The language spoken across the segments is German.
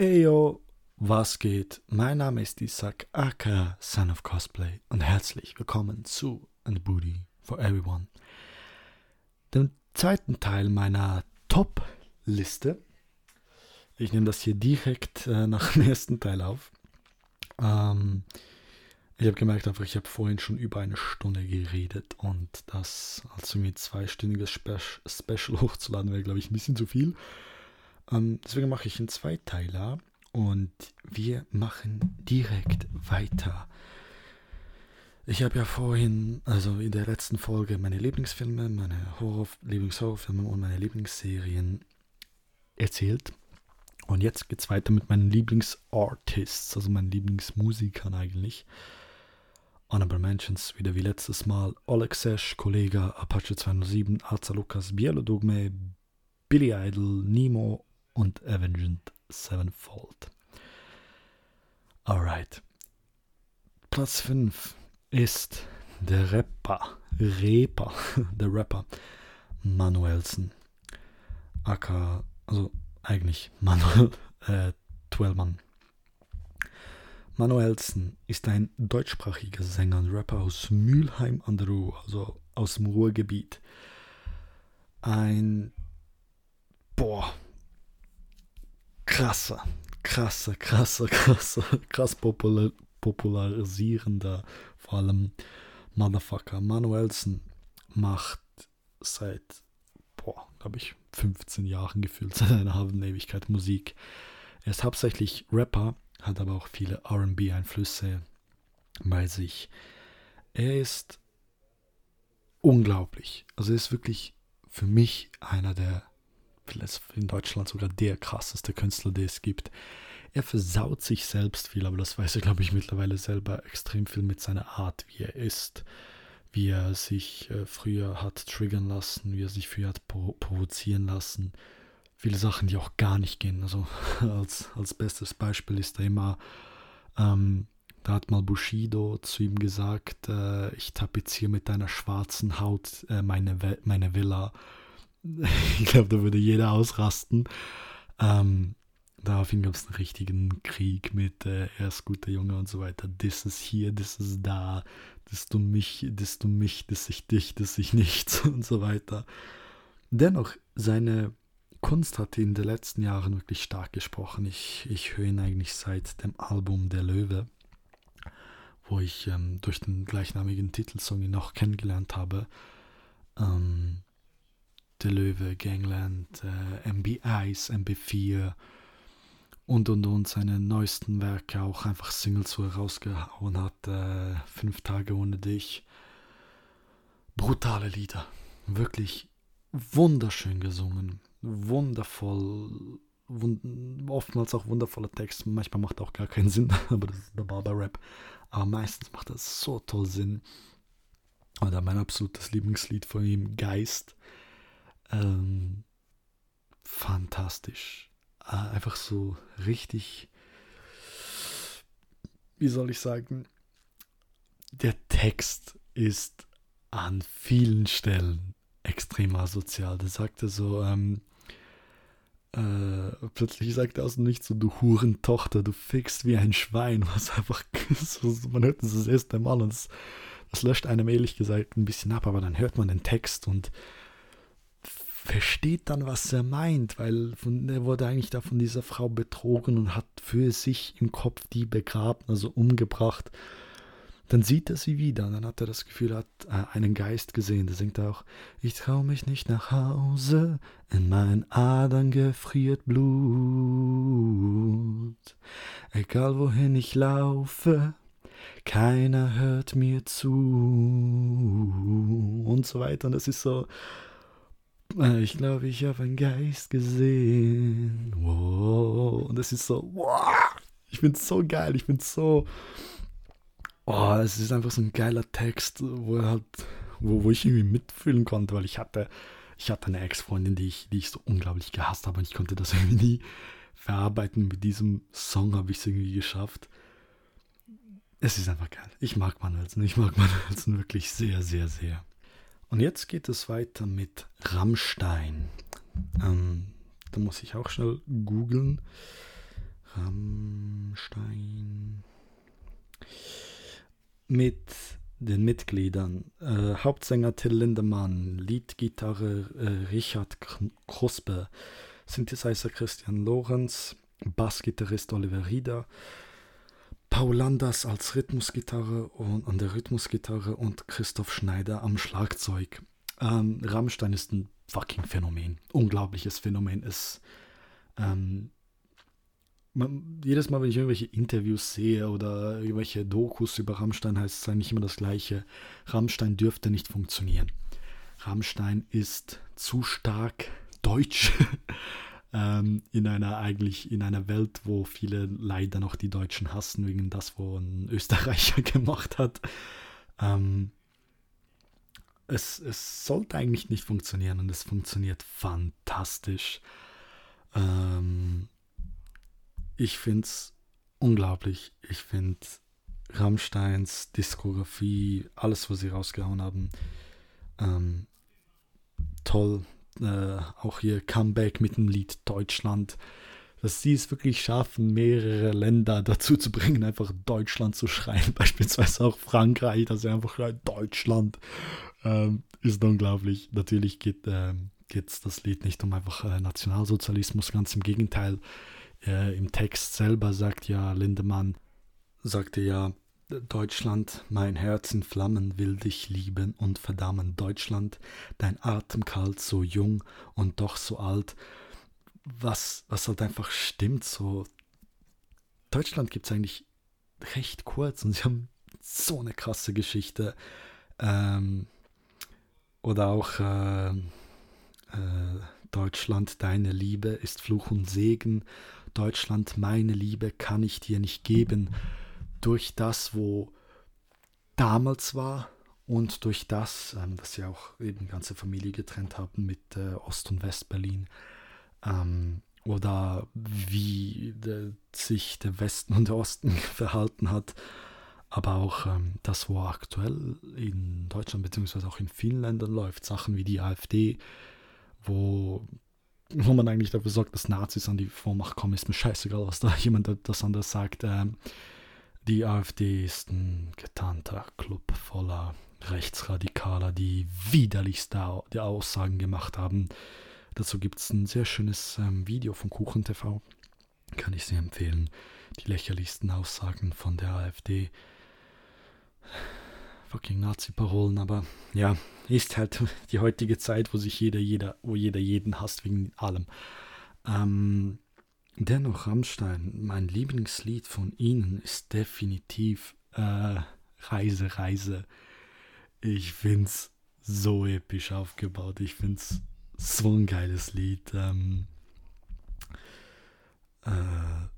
Eyo, was geht? Mein Name ist Isaac, aka Son of Cosplay und herzlich willkommen zu And Booty for Everyone, dem zweiten Teil meiner Top-Liste. Ich nehme das hier direkt äh, nach dem ersten Teil auf. Ähm, ich habe gemerkt, einfach, ich habe vorhin schon über eine Stunde geredet und das als irgendwie zweistündiges Spe Special hochzuladen wäre, glaube ich, ein bisschen zu viel. Ähm, deswegen mache ich einen Zweiteiler und wir machen direkt weiter. Ich habe ja vorhin, also in der letzten Folge, meine Lieblingsfilme, meine Horror Lieblingshorrorfilme und meine Lieblingsserien erzählt. Und jetzt geht es weiter mit meinen Lieblingsartists, also meinen Lieblingsmusikern eigentlich. Honorable Mentions, wieder wie letztes Mal. Oleg Sesh, Kollega, Apache 207, Alza Lukas, Bielodogme, Billy Idol, Nemo und Avenged Sevenfold. Alright. Platz 5 ist der Rapper, Reaper, der Rapper Manuelsen. Aka, also eigentlich Manuel äh, Twellmann. Manuelsen ist ein deutschsprachiger Sänger und Rapper aus Mülheim an der Ruhr, also aus dem Ruhrgebiet. Ein, boah, krasser, krasser, krasser, krasser, krass popular, popularisierender, vor allem Motherfucker. Manuelsen macht seit, boah, glaube ich, 15 Jahren gefühlt, seit einer halben Ewigkeit Musik. Er ist hauptsächlich Rapper, hat aber auch viele RB-Einflüsse bei sich. Er ist unglaublich. Also er ist wirklich für mich einer der in Deutschland sogar der krasseste Künstler, der es gibt. Er versaut sich selbst viel, aber das weiß er, glaube ich, mittlerweile selber extrem viel mit seiner Art, wie er ist, wie er sich äh, früher hat triggern lassen, wie er sich früher hat provozieren lassen. Viele Sachen, die auch gar nicht gehen. Also als, als bestes Beispiel ist er immer, ähm, da hat mal Bushido zu ihm gesagt, äh, ich tapeziere mit deiner schwarzen Haut äh, meine, meine Villa ich glaube, da würde jeder ausrasten. Ähm, daraufhin gab es einen richtigen Krieg mit äh, er ist guter Junge und so weiter. Das ist hier, das ist da, das du mich, das du mich, das ich dich, das ich nichts und so weiter. Dennoch, seine Kunst hat in den letzten Jahren wirklich stark gesprochen. Ich, ich höre ihn eigentlich seit dem Album Der Löwe, wo ich ähm, durch den gleichnamigen Titelsong ihn noch kennengelernt habe. Ähm, der Löwe, Gangland, äh, MB1, MB4 und und und seine neuesten Werke auch einfach Singles so herausgehauen hat. Äh, Fünf Tage ohne dich. Brutale Lieder. Wirklich wunderschön gesungen. Wundervoll. Wund oftmals auch wundervoller Text. Manchmal macht auch gar keinen Sinn, aber das ist der Barber-Rap. Aber meistens macht das so toll Sinn. Oder mein absolutes Lieblingslied von ihm, Geist ähm, fantastisch. Äh, einfach so richtig, wie soll ich sagen, der Text ist an vielen Stellen extrem asozial. Der sagte so, ähm, äh, plötzlich sagt er aus dem Nichts so, du Hurentochter, du fickst wie ein Schwein, was einfach, man hört das das erste Mal und das, das löscht einem ehrlich gesagt ein bisschen ab, aber dann hört man den Text und versteht dann, was er meint, weil von, er wurde eigentlich da von dieser Frau betrogen und hat für sich im Kopf die begraben, also umgebracht. Dann sieht er sie wieder und dann hat er das Gefühl, er hat äh, einen Geist gesehen. Da singt er auch, ich trau mich nicht nach Hause, in meinen Adern gefriert Blut. Egal wohin ich laufe, keiner hört mir zu. Und so weiter. Und das ist so, ich glaube, ich habe einen Geist gesehen. Wow. Und das ist so, wow. Ich es so geil. Ich finde es so. Oh, es ist einfach so ein geiler Text, wo halt, wo, wo ich irgendwie mitfühlen konnte, weil ich hatte, ich hatte eine Ex-Freundin, die ich, die ich so unglaublich gehasst habe und ich konnte das irgendwie nie verarbeiten. Mit diesem Song habe ich es irgendwie geschafft. Es ist einfach geil. Ich mag Manuelsen. Ich mag Manuelsen wirklich sehr, sehr, sehr. Und jetzt geht es weiter mit Rammstein. Ähm, da muss ich auch schnell googeln. Rammstein. Mit den Mitgliedern. Äh, Hauptsänger Till Lindemann, Leadgitarre äh, Richard Kruspe, Synthesizer Christian Lorenz, Bassgitarrist Oliver Rieder, Paul Landers als Rhythmusgitarre und an der Rhythmusgitarre und Christoph Schneider am Schlagzeug. Ähm, Rammstein ist ein fucking Phänomen. Unglaubliches Phänomen. ist ähm, man, jedes Mal, wenn ich irgendwelche Interviews sehe oder irgendwelche Dokus über Rammstein, heißt es eigentlich immer das Gleiche. Rammstein dürfte nicht funktionieren. Rammstein ist zu stark deutsch ähm, in einer eigentlich in einer Welt, wo viele leider noch die Deutschen hassen wegen das, wo ein Österreicher gemacht hat. Ähm, es, es sollte eigentlich nicht funktionieren und es funktioniert fantastisch. Ähm, ich finde es unglaublich. Ich finde Rammsteins Diskografie, alles, was sie rausgehauen haben, ähm, toll. Äh, auch hier Comeback mit dem Lied Deutschland. Dass sie es wirklich schaffen, mehrere Länder dazu zu bringen, einfach Deutschland zu schreien. Beispielsweise auch Frankreich, dass sie einfach schreien, Deutschland. Ähm, ist unglaublich. Natürlich geht ähm, es das Lied nicht um einfach äh, Nationalsozialismus, ganz im Gegenteil äh, im Text selber sagt ja Lindemann, sagte ja, Deutschland, mein Herz in Flammen will dich lieben und verdammen. Deutschland, dein Atem kalt, so jung und doch so alt. Was, was halt einfach stimmt, so. Deutschland gibt es eigentlich recht kurz und sie haben so eine krasse Geschichte. Ähm, oder auch äh, äh, Deutschland, deine Liebe ist Fluch und Segen Deutschland, meine Liebe kann ich dir nicht geben. Durch das, wo damals war und durch das, ähm, dass sie auch eben ganze Familie getrennt haben mit äh, Ost- und West-Berlin. Ähm, oder wie de, sich der Westen und der Osten verhalten hat, aber auch ähm, das, wo aktuell in Deutschland beziehungsweise auch in vielen Ländern läuft, Sachen wie die AfD, wo wo man eigentlich dafür sorgt, dass Nazis an die Vormacht kommen, ist mir scheißegal, was da jemand das anders sagt. Ähm, die AfD ist ein getarnter Club voller Rechtsradikaler, die widerlichste Aussagen gemacht haben. Dazu gibt es ein sehr schönes ähm, Video von Kuchen TV. Kann ich sehr empfehlen. Die lächerlichsten Aussagen von der AfD fucking Nazi-Parolen, aber ja, ist halt die heutige Zeit, wo sich jeder, jeder, wo jeder jeden hasst wegen allem. Ähm, dennoch, Rammstein, mein Lieblingslied von ihnen ist definitiv äh, Reise, Reise. Ich find's so episch aufgebaut. Ich find's so ein geiles Lied. Ähm, äh,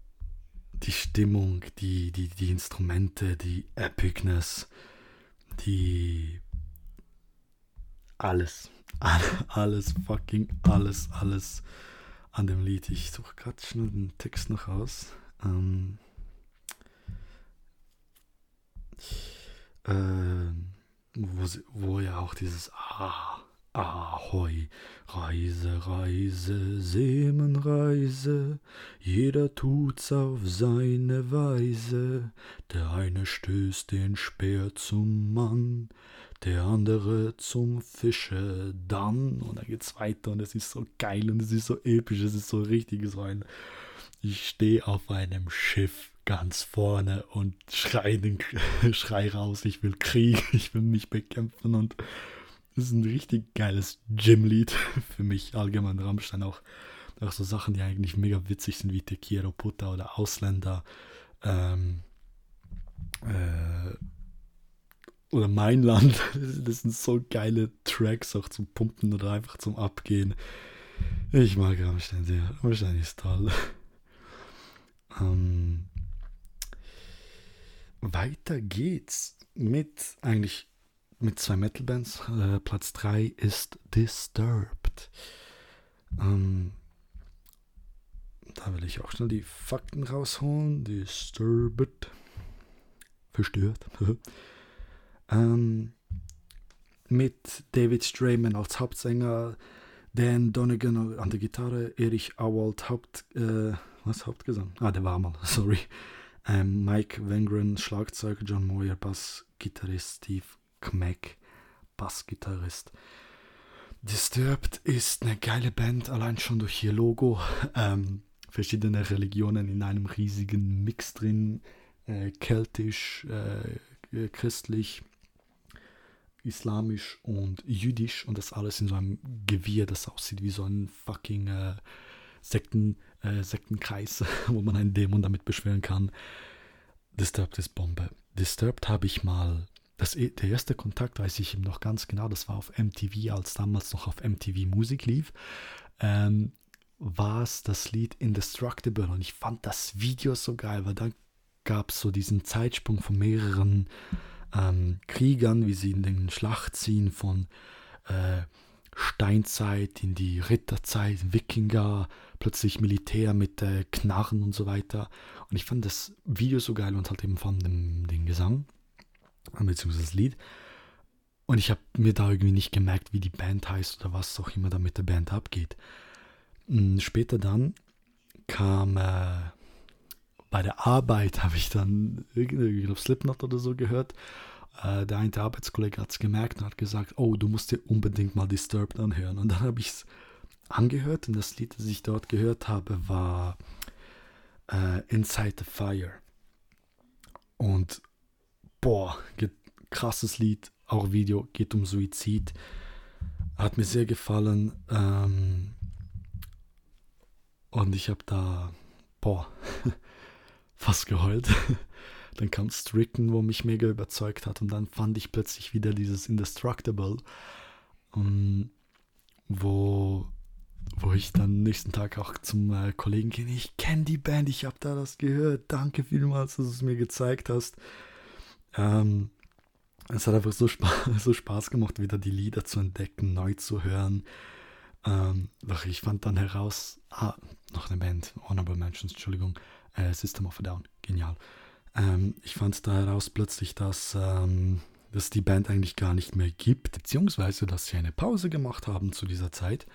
die Stimmung, die, die, die Instrumente, die Epicness die alles, alles, fucking alles, alles an dem Lied. Ich suche gerade schnell den Text noch aus. Ähm, äh, wo, sie, wo ja auch dieses Ah, Ahoi, Reise, Reise, Seemenreise, jeder tut's auf seine Weise. Der eine stößt den Speer zum Mann, der andere zum Fische dann. Und dann geht's weiter und es ist so geil und es ist so episch, es ist so richtig so ein. Ich stehe auf einem Schiff ganz vorne und schrei, den, schrei raus, ich will Krieg, ich will mich bekämpfen und das ist ein richtig geiles Gym-Lied für mich, allgemein Rammstein auch. Auch so Sachen, die eigentlich mega witzig sind, wie Tequiro Puta oder Ausländer. Ähm, äh, oder Mein Land. Das sind so geile Tracks auch zum Pumpen oder einfach zum Abgehen. Ich mag Rammstein sehr. Rammstein ist toll. Ähm, weiter geht's mit eigentlich mit zwei Metal-Bands. Äh, Platz 3 ist Disturbed. Ähm, da will ich auch schnell die Fakten rausholen. Disturbed. Verstört. ähm, mit David Strayman als Hauptsänger, Dan Donegan an der Gitarre, Erich Awald Haupt, äh, was Hauptgesang? Ah, der war mal, sorry. Ähm, Mike Wengren, Schlagzeuger, John Moyer, Bassgitarrist, Steve Kmeck, Bassgitarrist. Disturbed ist eine geile Band, allein schon durch ihr Logo. Ähm, verschiedene Religionen in einem riesigen Mix drin. Äh, keltisch, äh, christlich, islamisch und jüdisch und das alles in so einem Gewirr, das aussieht wie so ein fucking äh, Sekten, äh, Sektenkreis, wo man einen Dämon damit beschwören kann. Disturbed ist Bombe. Disturbed habe ich mal, das, e, der erste Kontakt weiß ich noch ganz genau, das war auf MTV, als damals noch auf MTV Musik lief, ähm, war es das Lied Indestructible und ich fand das Video so geil, weil da gab es so diesen Zeitsprung von mehreren ähm, Kriegern, wie sie in den Schlacht ziehen von äh, Steinzeit in die Ritterzeit, Wikinger, plötzlich Militär mit äh, Knarren und so weiter. Und ich fand das Video so geil und halt eben von dem den Gesang, beziehungsweise das Lied. Und ich habe mir da irgendwie nicht gemerkt, wie die Band heißt oder was auch immer da mit der Band abgeht. Und später dann kam äh, bei der Arbeit, habe ich dann irgendwie auf Slipknot oder so gehört. Äh, der eine Arbeitskollege hat es gemerkt und hat gesagt, oh, du musst dir unbedingt mal Disturbed anhören. Und dann habe ich es angehört und das Lied, das ich dort gehört habe, war äh, Inside the Fire. Und boah, krasses Lied, auch Video, geht um Suizid. Hat mir sehr gefallen. Ähm, und ich habe da, boah, fast geheult. dann kam Stricken, wo mich mega überzeugt hat. Und dann fand ich plötzlich wieder dieses Indestructible, ähm, wo, wo ich dann nächsten Tag auch zum äh, Kollegen gehe. Ich kenne die Band, ich habe da das gehört. Danke vielmals, dass du es mir gezeigt hast. Ähm, es hat einfach so, Sp so Spaß gemacht, wieder die Lieder zu entdecken, neu zu hören. Ähm, doch ich fand dann heraus, ah, noch eine Band, Honorable Mentions, Entschuldigung, äh, System of a Down, genial. Ähm, ich fand da heraus plötzlich, dass ähm, es die Band eigentlich gar nicht mehr gibt, beziehungsweise dass sie eine Pause gemacht haben zu dieser Zeit.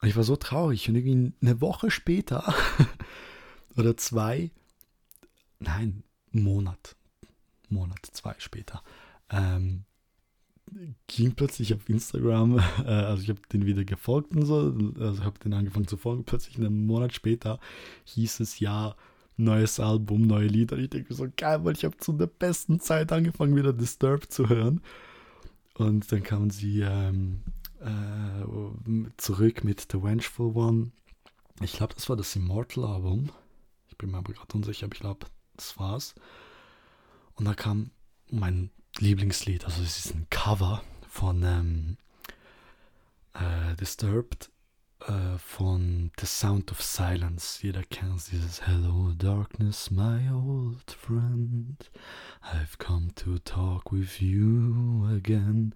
Und ich war so traurig. Und irgendwie eine Woche später oder zwei, nein, Monat, Monat, zwei später, ähm, ging plötzlich auf Instagram, äh, also ich habe den wieder gefolgt und so, also habe den angefangen zu folgen, plötzlich einen Monat später hieß es ja, neues Album, neue Lieder. Ich denke so, geil, weil ich habe zu der besten Zeit angefangen, wieder Disturbed zu hören. Und dann kamen sie ähm, äh, zurück mit The Vengeful One. Ich glaube, das war das Immortal-Album. Ich bin mir aber gerade unsicher, aber ich glaube, das war's. Und da kam mein Lieblingslied, also es ist ein Cover von ähm, äh, Disturbed äh, von The Sound of Silence. Jeder kennt dieses Hello Darkness, my old friend. I've come to talk with you again.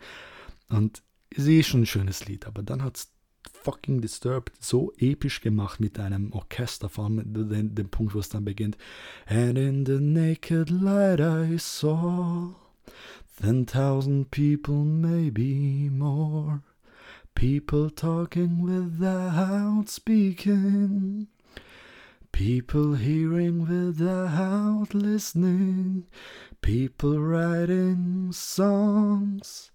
Und ist eh schon ein schönes Lied, aber dann hat es fucking Disturbed so episch gemacht mit einem Orchester, vor allem dem, dem Punkt, wo es dann beginnt. And in the naked light I saw ten thousand people, maybe more. People talking without speaking. People hearing without listening. People writing songs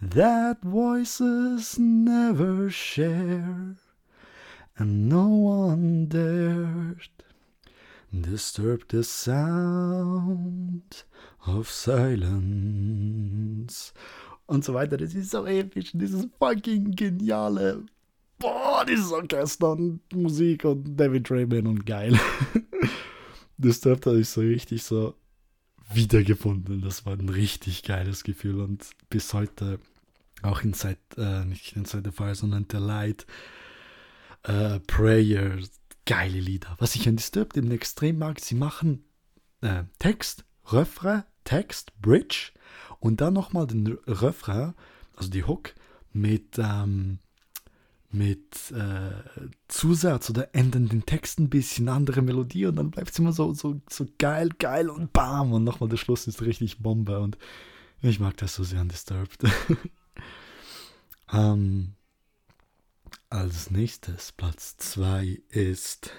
that voices never share. And no one dared disturb the sound of silence. und so weiter. Das ist so episch. Dieses fucking geniale, boah, dieses Orchester und Musik und David Raymond und geil. dort habe ich so richtig so wiedergefunden. Das war ein richtig geiles Gefühl und bis heute auch Inside, äh, nicht Inside the Fire, sondern The Light, äh, Prayer, geile Lieder. Was ich an Disturbed eben extrem mag, sie machen äh, Text, Refrain, Text, Bridge und dann nochmal den Refrain, also die Hook, mit, ähm, mit äh, Zusatz oder ändern den Text ein bisschen, andere Melodie und dann bleibt es immer so, so, so geil, geil und bam und nochmal der Schluss ist richtig Bombe und ich mag das so sehr an Disturbed. ähm, als nächstes, Platz 2 ist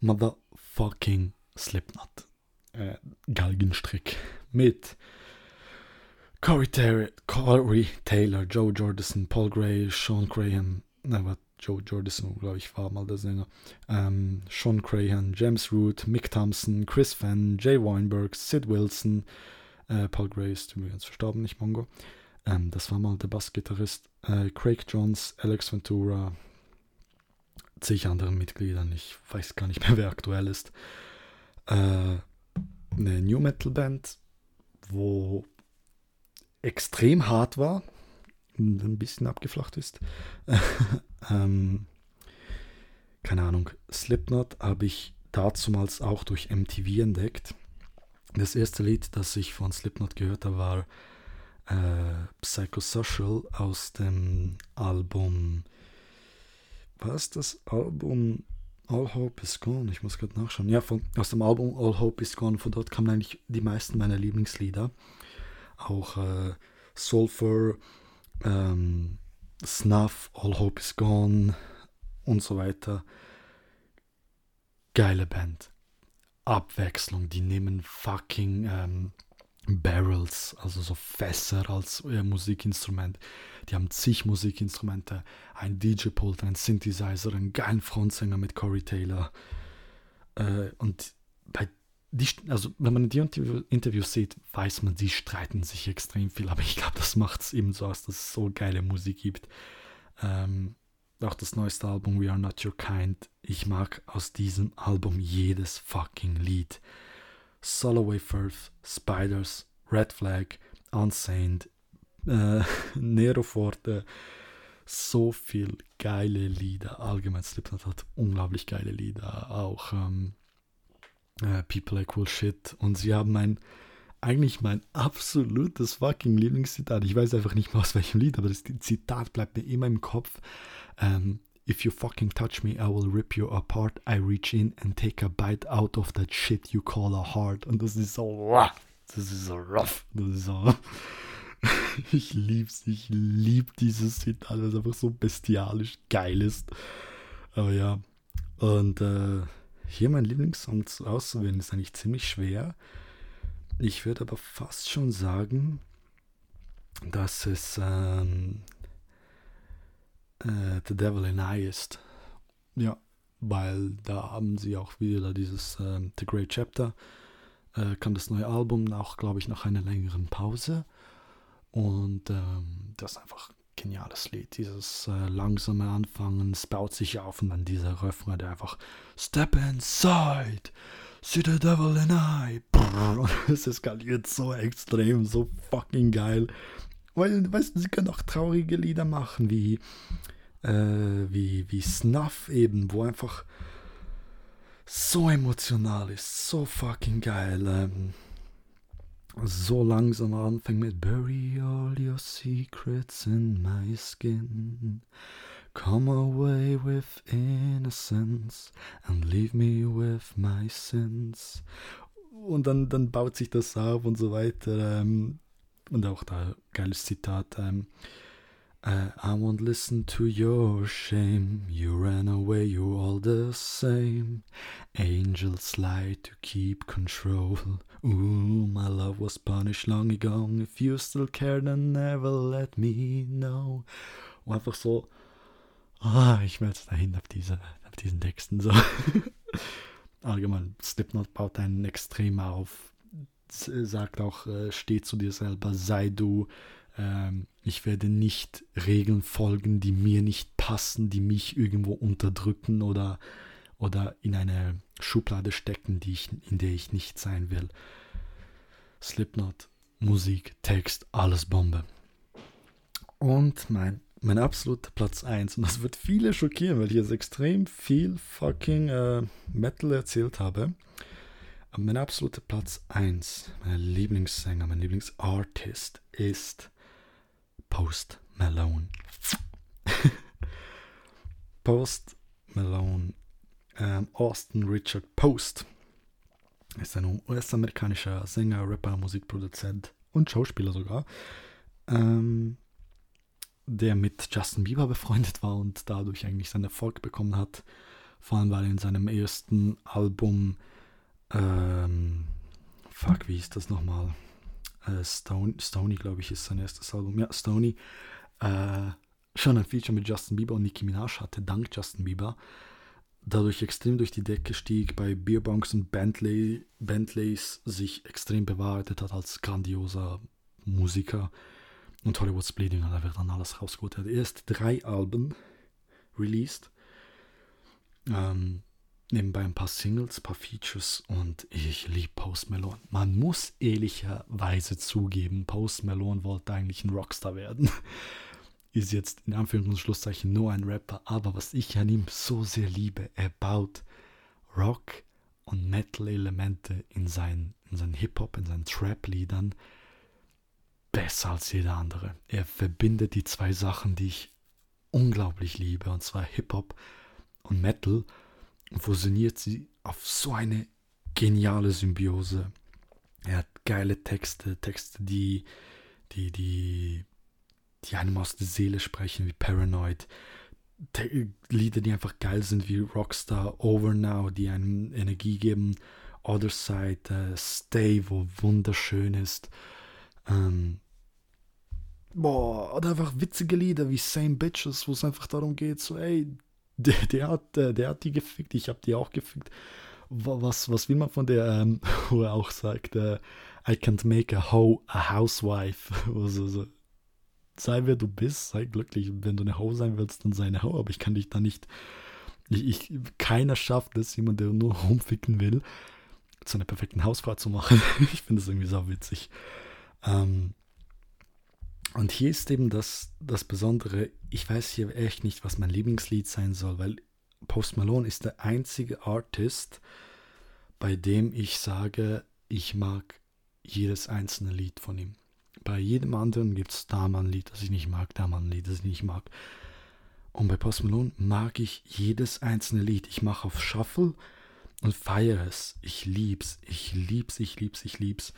Motherfucking Slipknot. äh, Galgenstrick mit Corey, Ter Corey Taylor, Joe Jordison, Paul Gray, Sean Graham, na, Joe Jordison, glaube ich, war mal der Sänger, ähm, Sean Crahan, James Root, Mick Thompson, Chris Fenn, Jay Weinberg, Sid Wilson, äh, Paul Gray ist übrigens verstorben, nicht Mongo. Ähm, das war mal der Bassgitarrist. Äh, Craig Johns, Alex Ventura, zig andere Mitgliedern. Ich weiß gar nicht mehr, wer aktuell ist. Äh, eine New Metal Band, wo extrem hart war ein bisschen abgeflacht ist. ähm, keine Ahnung, Slipknot habe ich dazumals auch durch MTV entdeckt. Das erste Lied, das ich von Slipknot gehört habe, war äh, Psychosocial aus dem Album. Was das Album All Hope is Gone? Ich muss gerade nachschauen. Ja, von, aus dem Album All Hope is Gone. Von dort kamen eigentlich die meisten meiner Lieblingslieder auch äh, Sulfur, ähm, Snuff, All Hope is Gone und so weiter. Geile Band. Abwechslung, die nehmen fucking ähm, Barrels, also so Fässer als äh, Musikinstrument. Die haben zig Musikinstrumente, ein DJ-Pult, ein Synthesizer, einen geilen Frontsänger mit Corey Taylor. Äh, und bei die, also wenn man die Interviews sieht, weiß man, die streiten sich extrem viel, aber ich glaube, das macht es eben so aus, dass es so geile Musik gibt. Ähm, auch das neueste Album We Are Not Your Kind. Ich mag aus diesem Album jedes fucking Lied. Soloway Firth, Spiders, Red Flag, Unsained, äh, Nero Forte, so viel geile Lieder. Allgemein Slipknot hat unglaublich geile Lieder. Auch ähm, äh, People Like Cool Shit. Und sie haben mein, eigentlich mein absolutes fucking Lieblingszitat. Ich weiß einfach nicht mehr aus welchem Lied, aber das Zitat bleibt mir immer im Kopf. Ähm, If you fucking touch me, I will rip you apart. I reach in and take a bite out of that shit you call a heart. Und das ist so, das ist so rough. Das ist so. ich lieb's, ich lieb dieses Zitat, weil es einfach so bestialisch geil ist. Aber ja. Und äh, hier mein Lieblingssong auszuwählen ist eigentlich ziemlich schwer. Ich würde aber fast schon sagen, dass es ähm, äh, The Devil in I ist. Ja, weil da haben sie auch wieder dieses ähm, The Great Chapter. Äh, kam das neue Album, auch glaube ich nach einer längeren Pause. Und ähm, das ist einfach geniales Lied. Dieses äh, langsame Anfangen, es baut sich auf und dann dieser Refrain, der einfach Step inside, see the devil in I. Und es eskaliert so extrem, so fucking geil. Weil, weißt du, sie können auch traurige Lieder machen, wie, äh, wie, wie Snuff eben, wo einfach so emotional ist, so fucking geil. Ähm, so langsam anfängt mit Bury all your secrets in my skin. Come away with innocence and leave me with my sins. Und dann, dann baut sich das auf und so weiter. Ähm, und auch da geiles Zitat. Ähm, Uh, I won't listen to your shame. You ran away, you're all the same. Angels lie to keep control. Ooh, my love was punished long ago. If you still care, then never let me know. Und einfach so, ah, ich werde dahin auf, diese, auf diesen Texten. So. Allgemein, Slipknot baut einen extrem auf. Sagt auch, äh, steh zu dir selber, sei du ähm, ich werde nicht Regeln folgen, die mir nicht passen, die mich irgendwo unterdrücken oder, oder in eine Schublade stecken, die ich, in der ich nicht sein will. Slipknot, Musik, Text, alles Bombe. Und mein, mein absoluter Platz 1, und das wird viele schockieren, weil ich jetzt extrem viel fucking äh, Metal erzählt habe. Mein absoluter Platz 1, mein Lieblingssänger, mein Lieblingsartist ist Post Malone. Post Malone. Ähm, Austin Richard Post ist ein US-amerikanischer Sänger, Rapper, Musikproduzent und Schauspieler sogar, ähm, der mit Justin Bieber befreundet war und dadurch eigentlich seinen Erfolg bekommen hat. Vor allem, weil er in seinem ersten Album ähm, fuck, wie hieß das nochmal? Äh, Stony, glaube ich, ist sein erstes Album. Ja, Stony. Äh, schon ein Feature mit Justin Bieber und Nicki Minaj hatte, dank Justin Bieber. Dadurch extrem durch die Decke stieg, bei Beerbonks und Bentley, Bentleys sich extrem bewahrheitet hat als grandioser Musiker. Und Hollywood's Bleeding, da wird dann alles rausgeholt. Er hat erst drei Alben released. Ähm, nebenbei ein paar Singles, ein paar Features und ich liebe Post Malone. Man muss ehrlicherweise zugeben, Post Malone wollte eigentlich ein Rockstar werden. Ist jetzt in Anführungs- und Schlusszeichen nur ein Rapper, aber was ich an ihm so sehr liebe, er baut Rock und Metal-Elemente in seinen, in seinen Hip-Hop, in seinen Trap-Liedern besser als jeder andere. Er verbindet die zwei Sachen, die ich unglaublich liebe, und zwar Hip-Hop und Metal, fusioniert sie auf so eine geniale Symbiose. Er hat geile Texte, Texte, die, die, die, die einem aus der Seele sprechen, wie Paranoid. Te Lieder, die einfach geil sind, wie Rockstar, Over Now, die einem Energie geben. Other Side, uh, Stay, wo wunderschön ist. Ähm, boah, oder einfach witzige Lieder wie Same Bitches, wo es einfach darum geht, so, ey, der, der, hat, der, der hat die gefickt, ich hab die auch gefickt. Was, was will man von der, ähm, wo er auch sagt, äh, I can't make a hoe a housewife. Also, so, sei wer du bist, sei glücklich. Wenn du eine Ho sein willst, dann sei eine Ho, aber ich kann dich da nicht. Ich, ich, keiner schafft es, jemand, der nur rumficken will, zu einer perfekten Hausfrau zu machen. ich finde das irgendwie so witzig. Ähm, und hier ist eben das, das Besondere, ich weiß hier echt nicht, was mein Lieblingslied sein soll, weil Post Malone ist der einzige Artist, bei dem ich sage, ich mag jedes einzelne Lied von ihm. Bei jedem anderen gibt es da mal ein Lied, das ich nicht mag, da mal ein Lied, das ich nicht mag. Und bei Post Malone mag ich jedes einzelne Lied. Ich mache auf Shuffle und feiere es. Ich lieb's, ich lieb's, ich lieb's, ich lieb's.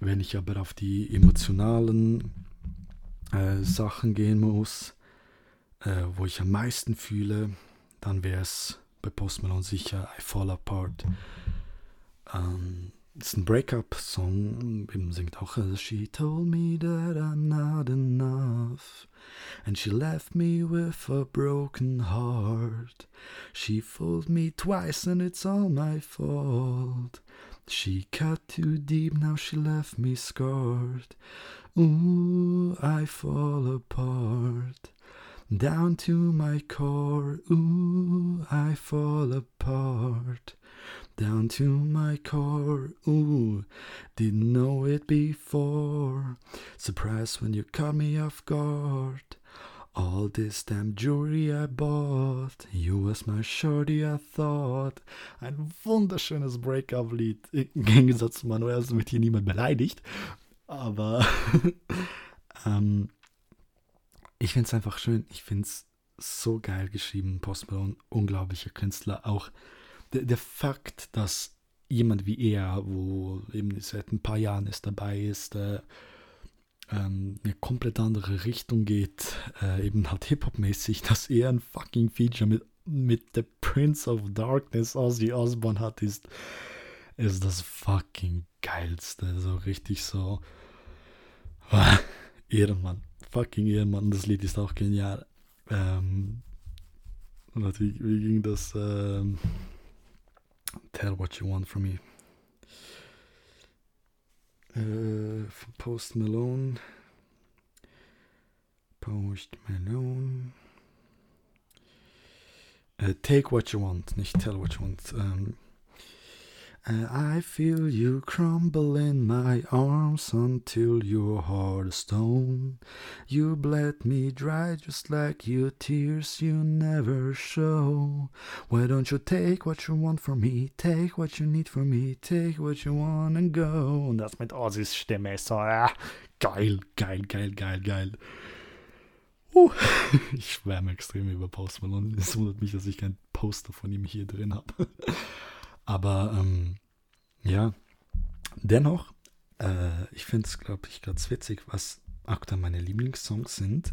Wenn ich aber auf die emotionalen äh, Sachen gehen muss, äh, wo ich am meisten fühle, dann wäre es bei Post Malone sicher I Fall Apart. Ähm, ist ein Breakup-Song, eben singt auch äh, She told me that I'm not enough And she left me with a broken heart. She fooled me twice and it's all my fault. She cut too deep, now she left me scarred Ooh, I fall apart Down to my core, ooh, I fall apart down to my core. Ooh, didn't know it before. Surprised when you caught me off guard. All this damn jewelry I bought, you was my shorty I thought. Ein wunderschönes Breakup-Lied. Im Gegensatz zu Manuel wird hier niemand beleidigt. Aber ähm, ich finde es einfach schön. Ich finde es so geil geschrieben. Post Malone, unglaublicher Künstler. Auch der, der Fakt, dass jemand wie er, wo eben seit ein paar Jahren es dabei ist, äh, ähm, eine komplett andere Richtung geht, äh, eben halt Hip-Hop-mäßig, dass er ein fucking Feature mit, mit The Prince of Darkness, Ozzy Osbourne hat, ist, ist das fucking geilste. So richtig so. Ehrenmann. Fucking Ehrenmann. Das Lied ist auch genial. Ähm, und wie, ging das? Ähm, Tell what you want from me. Uh, Post Malone. Post Malone. Uh, take what you want, nicht tell what you want. Uh, I feel you crumble in my arms until your heart is stone. You bled me dry just like your tears you never show. Why don't you take what you want from me? Take what you need from me. Take what you want and go. Und das mit Ozzys Stimme ist so, ah, geil, geil, geil, geil, geil. Uh, ich schwärme extrem über Post Malone. Es wundert mich, dass ich kein Poster von ihm hier drin habe. Aber ähm, ja, dennoch, äh, ich finde es, glaube ich, ganz witzig, was aktuell meine Lieblingssongs sind.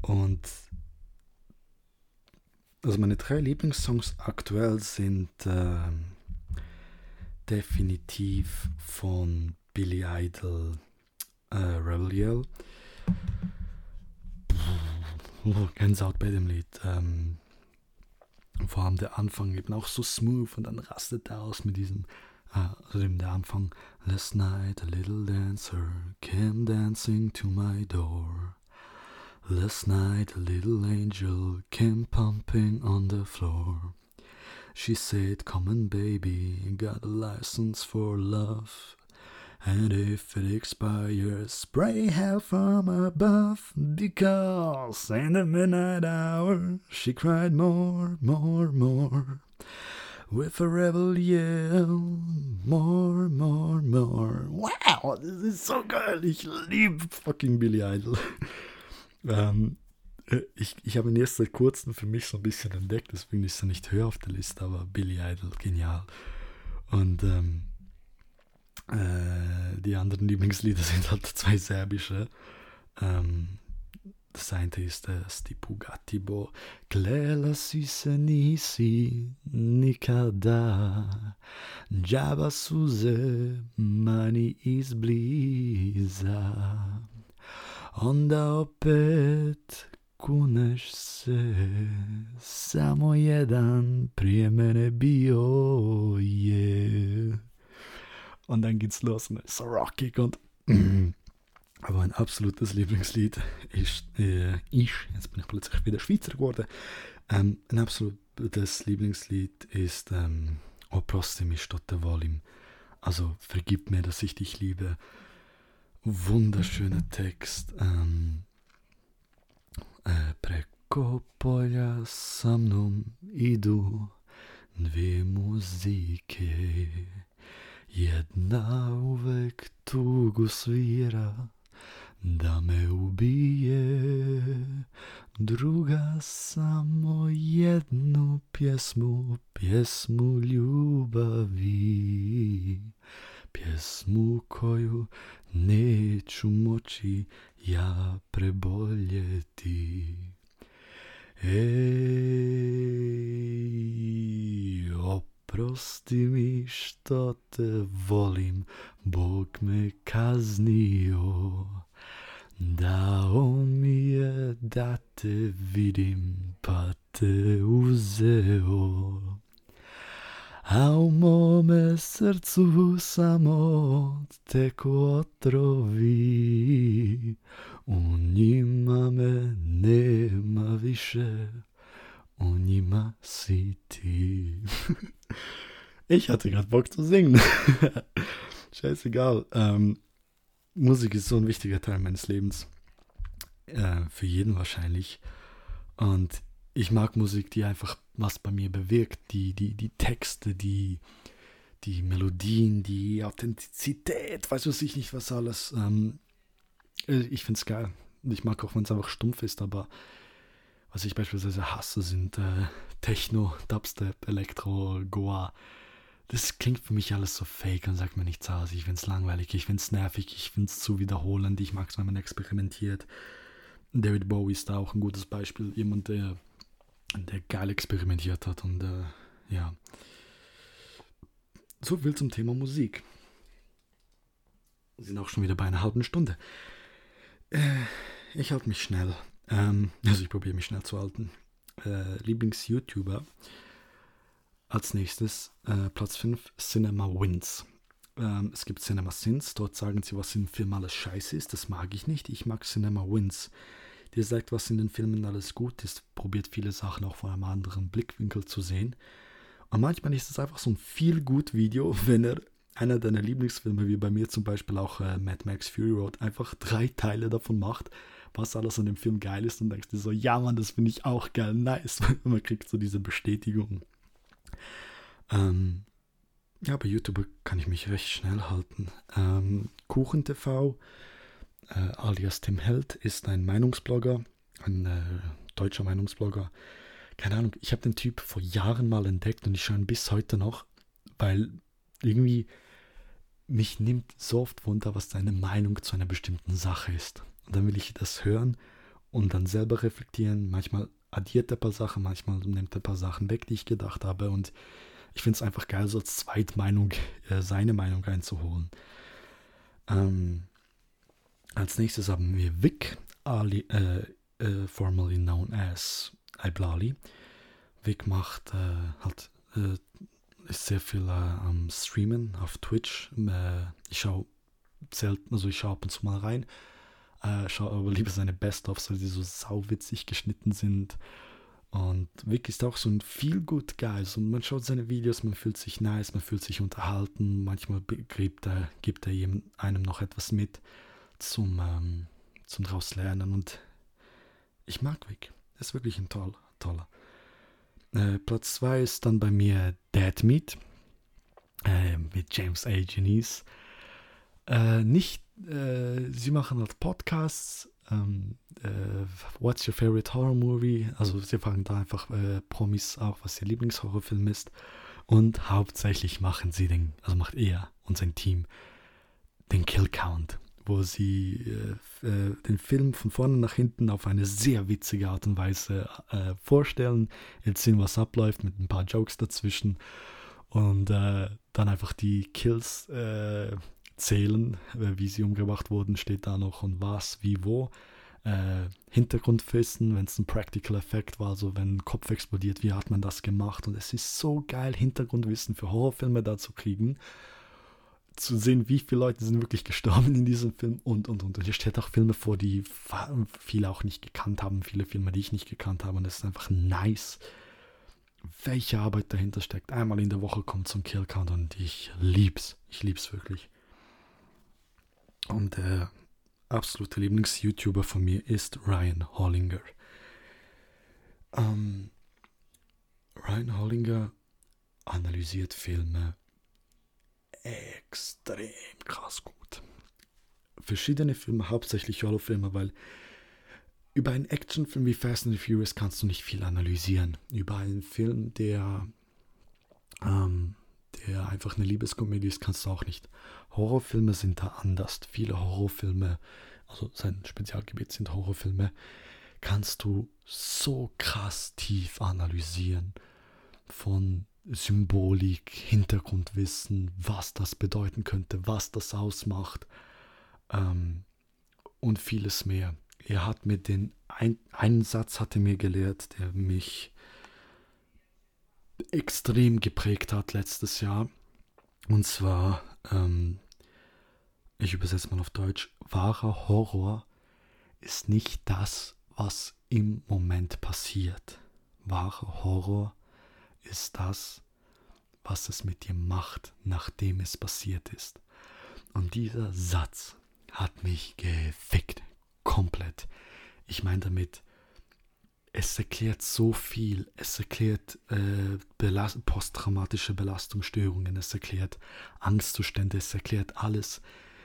Und also meine drei Lieblingssongs aktuell sind äh, definitiv von Billy Idol äh, Rebel Yell. Oh, Gänsehaut bei dem Lied. Ähm, vor allem der Anfang eben auch so smooth und dann rastet er aus mit diesem, äh, also eben der Anfang. Last night a little dancer came dancing to my door. Last night a little angel came pumping on the floor. She said, Come on, baby, got a license for love. And if it expires, spray hell from above. Because in the midnight hour, she cried more, more, more. With a rebel yell, more, more, more. Wow, das ist so geil. Ich liebe fucking Billy Idol. ähm, ich, ich habe ihn erst seit kurzem für mich so ein bisschen entdeckt, deswegen ist er nicht höher auf der Liste, aber Billy Idol, genial. Und ähm, äh, die anderen Lieblingslieder sind halt zwei serbische. Ähm, das eine ist das die Bugatti Bo Glela si se nisi nikada Džaba suze mani izbliza Onda opet kuneš se Samo jedan prije mene bio je Und dann geht's los ist so rockig und. Aber mein absolutes Lieblingslied ist, äh, ist, jetzt bin ich plötzlich wieder Schweizer geworden, ähm, ein absolutes Lieblingslied ist ähm, O prostimi što te volim. Also vergib mir, dass ich dich liebe. Wunderschöner Text. Ähm, äh, preko polja sa idu dvije muzike. Jedna uvek tugu svira da me ubije, druga samo jednu pjesmu, pjesmu ljubavi, pjesmu koju neću moći ja preboljeti. Ej, oprosti mi što te volim, Bog me kaznio. Dao mi je da te vidim, pa te uzeo. A u mome srcu samo teku otrovi, u njima me nema više, si ti. ich hatte gerade Bock zu singen. Scheißegal. Ähm, Musik ist so ein wichtiger Teil meines Lebens. Äh, für jeden wahrscheinlich. Und ich mag Musik, die einfach was bei mir bewirkt. Die, die, die Texte, die, die Melodien, die Authentizität, weiß was ich nicht, was alles. Ähm, äh, ich finde es geil. Ich mag auch, wenn es einfach stumpf ist, aber was ich beispielsweise hasse, sind äh, Techno, Dubstep, Elektro, Goa das klingt für mich alles so fake und sagt mir nichts aus. Ich finde es langweilig, ich finde es nervig, ich finde es zu wiederholend. Ich mag es, wenn man experimentiert. David Bowie ist da auch ein gutes Beispiel. Jemand, der, der geil experimentiert hat und äh, ja. So viel zum Thema Musik. Wir sind auch schon wieder bei einer halben Stunde. Äh, ich halte mich schnell. Ähm, also ich probiere mich schnell zu halten. Äh, Lieblings-YouTuber als nächstes äh, Platz 5 Cinema Wins. Ähm, es gibt Cinema Sins, dort sagen sie, was im Film alles scheiße ist. Das mag ich nicht. Ich mag Cinema Wins. Der sagt, was in den Filmen alles gut ist, probiert viele Sachen auch von einem anderen Blickwinkel zu sehen. Und manchmal ist es einfach so ein viel gut Video, wenn er einer deiner Lieblingsfilme, wie bei mir zum Beispiel auch äh, Mad Max Fury Road, einfach drei Teile davon macht, was alles an dem Film geil ist und denkst dir so, ja Mann, das finde ich auch geil, nice. Man kriegt so diese Bestätigung. Ähm, ja, bei YouTube kann ich mich recht schnell halten. Ähm, KuchenTV, äh, alias Tim Held, ist ein Meinungsblogger, ein äh, deutscher Meinungsblogger. Keine Ahnung, ich habe den Typ vor Jahren mal entdeckt und ich schaue ihn bis heute noch, weil irgendwie mich nimmt so oft Wunder, was seine Meinung zu einer bestimmten Sache ist. Dann will ich das hören und dann selber reflektieren. Manchmal addiert er ein paar Sachen, manchmal nimmt er ein paar Sachen weg, die ich gedacht habe. Und ich finde es einfach geil, so als Zweitmeinung äh, seine Meinung einzuholen. Ähm, als nächstes haben wir Vic, Ali, äh, äh, formerly known as Iblali. Vic macht halt ist sehr viel äh, am Streamen auf Twitch. Ich schaue selten, also ich schaue ab und zu mal rein. Äh, schaue aber lieber seine Best-ofs, weil die so sauwitzig geschnitten sind. Und Vic ist auch so ein feel good Guy. So, man schaut seine Videos, man fühlt sich nice, man fühlt sich unterhalten. Manchmal gibt er, gibt er einem noch etwas mit zum, ähm, zum draus lernen. Und ich mag Vic. Er ist wirklich ein toller, toller. Äh, Platz 2 ist dann bei mir Dead Meat äh, mit James A. Janice. Äh, nicht, äh, sie machen halt Podcasts. Ähm, äh, What's your favorite horror movie? Also sie fragen da einfach äh, Promis auch, was ihr Lieblingshorrorfilm ist. Und hauptsächlich machen sie den, also macht er und sein Team den Kill Count wo sie äh, äh, den Film von vorne nach hinten auf eine sehr witzige Art und Weise äh, vorstellen, erzählen, was abläuft, mit ein paar Jokes dazwischen und äh, dann einfach die Kills zählen, äh, wie sie umgebracht wurden, steht da noch und was, wie, wo. Hintergrundwissen, wenn es ein Practical Effekt war, also wenn ein Kopf explodiert, wie hat man das gemacht? Und es ist so geil, Hintergrundwissen für Horrorfilme da zu kriegen zu sehen, wie viele Leute sind wirklich gestorben in diesem Film und, und, und. Und hier steht auch Filme vor, die viele auch nicht gekannt haben, viele Filme, die ich nicht gekannt habe. Und es ist einfach nice, welche Arbeit dahinter steckt. Einmal in der Woche kommt zum Killcount und ich lieb's. Ich lieb's wirklich. Und der absolute Lieblings-YouTuber von mir ist Ryan Hollinger. Ähm, Ryan Hollinger analysiert Filme extrem krass gut. Verschiedene Filme, hauptsächlich Horrorfilme, weil über einen Actionfilm wie Fast and the Furious kannst du nicht viel analysieren. Über einen Film, der, ähm, der einfach eine Liebeskomödie ist, kannst du auch nicht. Horrorfilme sind da anders. Viele Horrorfilme, also sein Spezialgebiet sind Horrorfilme, kannst du so krass tief analysieren. Von Symbolik, Hintergrundwissen, was das bedeuten könnte, was das ausmacht ähm, und vieles mehr. Er hat mir den ein, einen Satz hatte mir gelehrt, der mich extrem geprägt hat letztes Jahr. Und zwar, ähm, ich übersetze mal auf Deutsch, wahrer Horror ist nicht das, was im Moment passiert. Wahrer Horror ist das, was es mit dir macht, nachdem es passiert ist. Und dieser Satz hat mich gefickt. Komplett. Ich meine damit, es erklärt so viel. Es erklärt äh, belast posttraumatische Belastungsstörungen, es erklärt Angstzustände, es erklärt alles.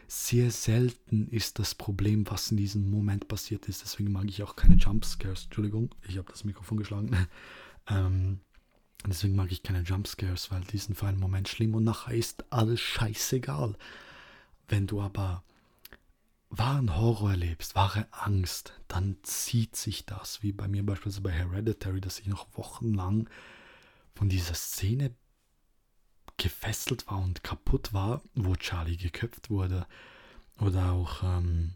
Sehr selten ist das Problem, was in diesem Moment passiert ist. Deswegen mag ich auch keine Jumpscares. Entschuldigung, ich habe das Mikrofon geschlagen. ähm, Deswegen mag ich keine Jumpscares, weil die sind für einen Moment schlimm und nachher ist alles scheißegal. Wenn du aber wahren Horror erlebst, wahre Angst, dann zieht sich das, wie bei mir beispielsweise bei Hereditary, dass ich noch wochenlang von dieser Szene gefesselt war und kaputt war, wo Charlie geköpft wurde. Oder auch, ähm,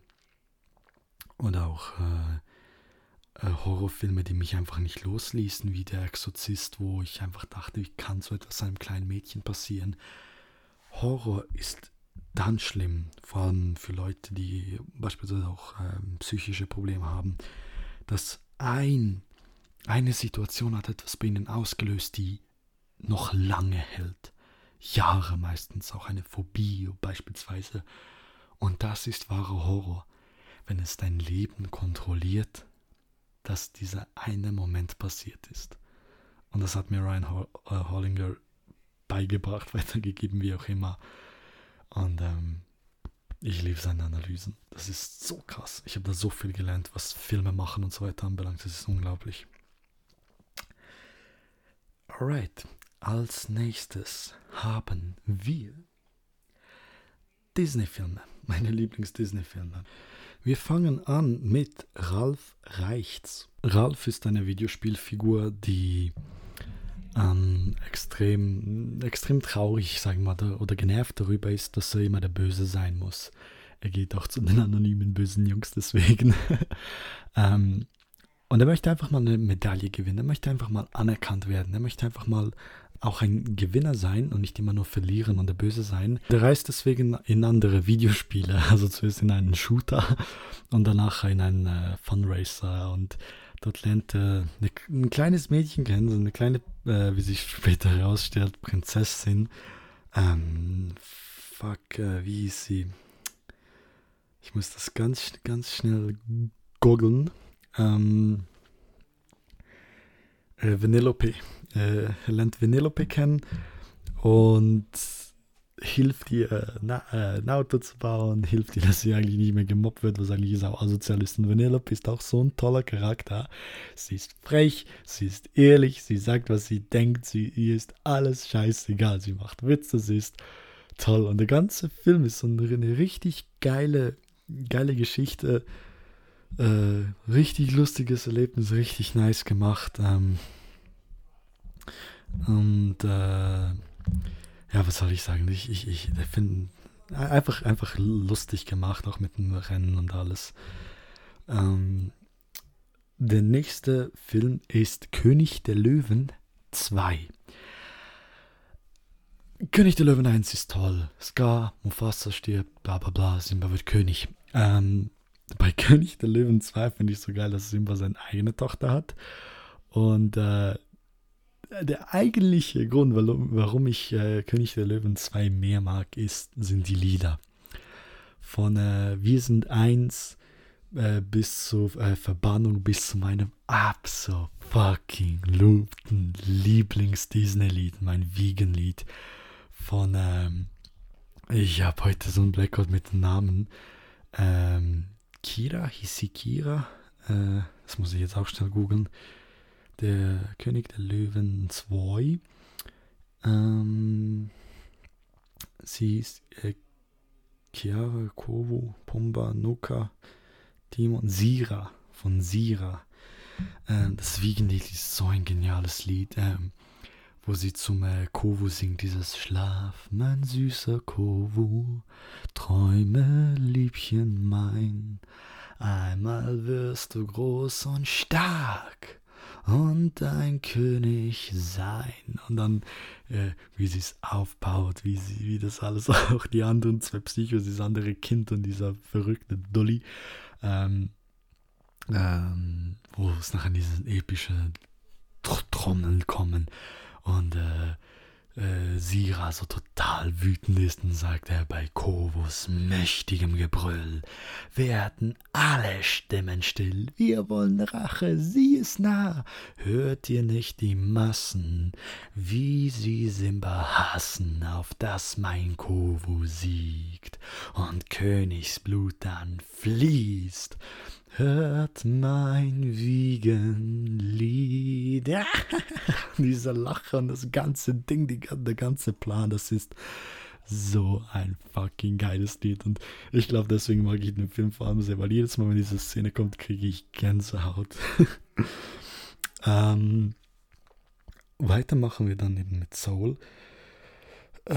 oder auch äh, äh, Horrorfilme, die mich einfach nicht losließen, wie Der Exorzist, wo ich einfach dachte, wie kann so etwas einem kleinen Mädchen passieren? Horror ist dann schlimm, vor allem für Leute, die beispielsweise auch ähm, psychische Probleme haben, dass ein, eine Situation hat etwas bei ihnen ausgelöst, die noch lange hält. Jahre meistens, auch eine Phobie beispielsweise. Und das ist wahrer Horror, wenn es dein Leben kontrolliert dass dieser eine Moment passiert ist. Und das hat mir Ryan äh, Hollinger beigebracht, weitergegeben, wie auch immer. Und ähm, ich liebe seine Analysen. Das ist so krass. Ich habe da so viel gelernt, was Filme machen und so weiter anbelangt. Das ist unglaublich. Alright. Als nächstes haben wir Disney-Filme. Meine Lieblings-Disney-Filme. Wir fangen an mit Ralf Reichts. Ralf ist eine Videospielfigur, die ähm, extrem, extrem traurig, sagen wir mal, oder genervt darüber ist, dass er immer der Böse sein muss. Er geht auch zu den anonymen bösen Jungs deswegen. ähm, und er möchte einfach mal eine Medaille gewinnen. Er möchte einfach mal anerkannt werden. Er möchte einfach mal auch ein Gewinner sein und nicht immer nur verlieren und der Böse sein. Der reist deswegen in andere Videospiele, also zuerst in einen Shooter und danach in einen äh, Funracer und dort lernt er eine, ein kleines Mädchen kennen, so eine kleine, äh, wie sich später herausstellt, Prinzessin. Ähm, fuck, äh, wie ist sie? Ich muss das ganz, ganz schnell googeln. Ähm, äh, Vanellope. Äh, er lernt Vanellope kennen und hilft ihr, äh, ein Auto zu bauen, hilft ihr, dass sie eigentlich nicht mehr gemobbt wird, was eigentlich ist auch asozial ist. Und Vanellope ist auch so ein toller Charakter. Sie ist frech, sie ist ehrlich, sie sagt, was sie denkt, sie ihr ist alles scheißegal. Sie macht Witze, sie ist toll. Und der ganze Film ist so eine, eine richtig geile, geile Geschichte äh, richtig lustiges Erlebnis, richtig nice gemacht. Ähm, und äh, ja, was soll ich sagen? Ich, ich, ich finde einfach, einfach lustig gemacht, auch mit dem Rennen und alles. Ähm, der nächste Film ist König der Löwen 2. König der Löwen 1 ist toll. Scar, Mufasa stirbt, bla bla bla, Simba wird König. Ähm, bei König der Löwen 2 finde ich so geil, dass Simba seine eigene Tochter hat. Und äh, der eigentliche Grund, warum, ich äh, König der Löwen 2 mehr mag, ist, sind die Lieder. Von äh, Wir sind eins äh, bis zur äh, Verbannung, bis zu meinem absolut fucking Lieblings-Disney-Lied, mein Vegan-Lied. Von, ähm, ich habe heute so einen Blackout mit den Namen. Ähm, Kira, hieß sie Kira? Äh, das muss ich jetzt auch schnell googeln. Der König der Löwen 2. Ähm, sie ist äh, Chiara, Kovu, Pumba, Nuka, Timon, Sira von Sira. Ähm, das Wiegenlied ist so ein geniales Lied, ähm, wo sie zum äh, Kovu singt, dieses Schlaf, mein süßer Kovu, träume, Liebchen mein, einmal wirst du groß und stark und ein König sein. Und dann, äh, wie sie es aufbaut, wie, sie, wie das alles auch die anderen zwei Psychos, das andere Kind und dieser verrückte Dolly, ähm, ähm, wo es nachher diese epische Trommeln kommen und äh, äh, Sira so total wütend ist und sagt er bei Kovus mächtigem Gebrüll, werden alle Stimmen still, wir wollen Rache, sie ist nah, hört ihr nicht die Massen, wie sie Simba hassen, auf dass mein Kovu siegt und Königsblut dann fließt, Hört mein Wiegenlied. Ja. Dieser Lacher und das ganze Ding, die, der ganze Plan, das ist so ein fucking geiles Lied. Und ich glaube, deswegen mag ich den Film vor allem sehr, weil jedes Mal, wenn diese Szene kommt, kriege ich Gänsehaut. ähm, weiter machen wir dann eben mit Soul. Äh,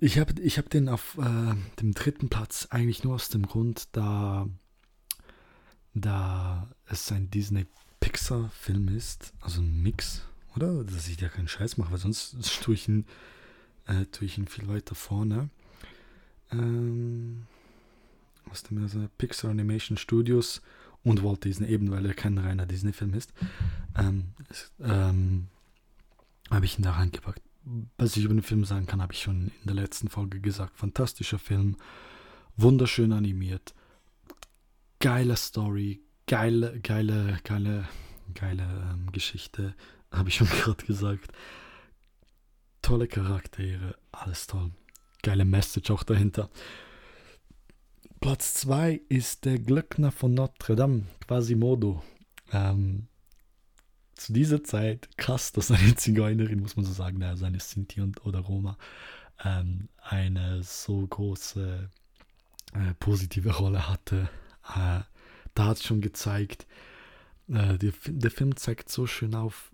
ich habe ich hab den auf äh, dem dritten Platz eigentlich nur aus dem Grund, da da es ein Disney-Pixar-Film ist, also ein Mix, oder? Dass ich da keinen Scheiß mache, weil sonst tue ich ihn, äh, tue ich ihn viel weiter vorne. Ähm, aus dem also Pixar Animation Studios und Walt Disney, eben weil er kein reiner Disney-Film ist, ähm, ähm, habe ich ihn da reingepackt. Was ich über den Film sagen kann, habe ich schon in der letzten Folge gesagt. Fantastischer Film, wunderschön animiert, geile Story, geile, geile, geile, geile ähm, Geschichte, habe ich schon gerade gesagt. Tolle Charaktere, alles toll. Geile Message auch dahinter. Platz 2 ist der Glöckner von Notre Dame, Quasimodo. Ähm, zu dieser Zeit krass, dass eine Zigeunerin, muss man so sagen, also eine Sinti und, oder Roma, ähm, eine so große äh, positive Rolle hatte äh, da hat es schon gezeigt, äh, die, der Film zeigt so schön auf,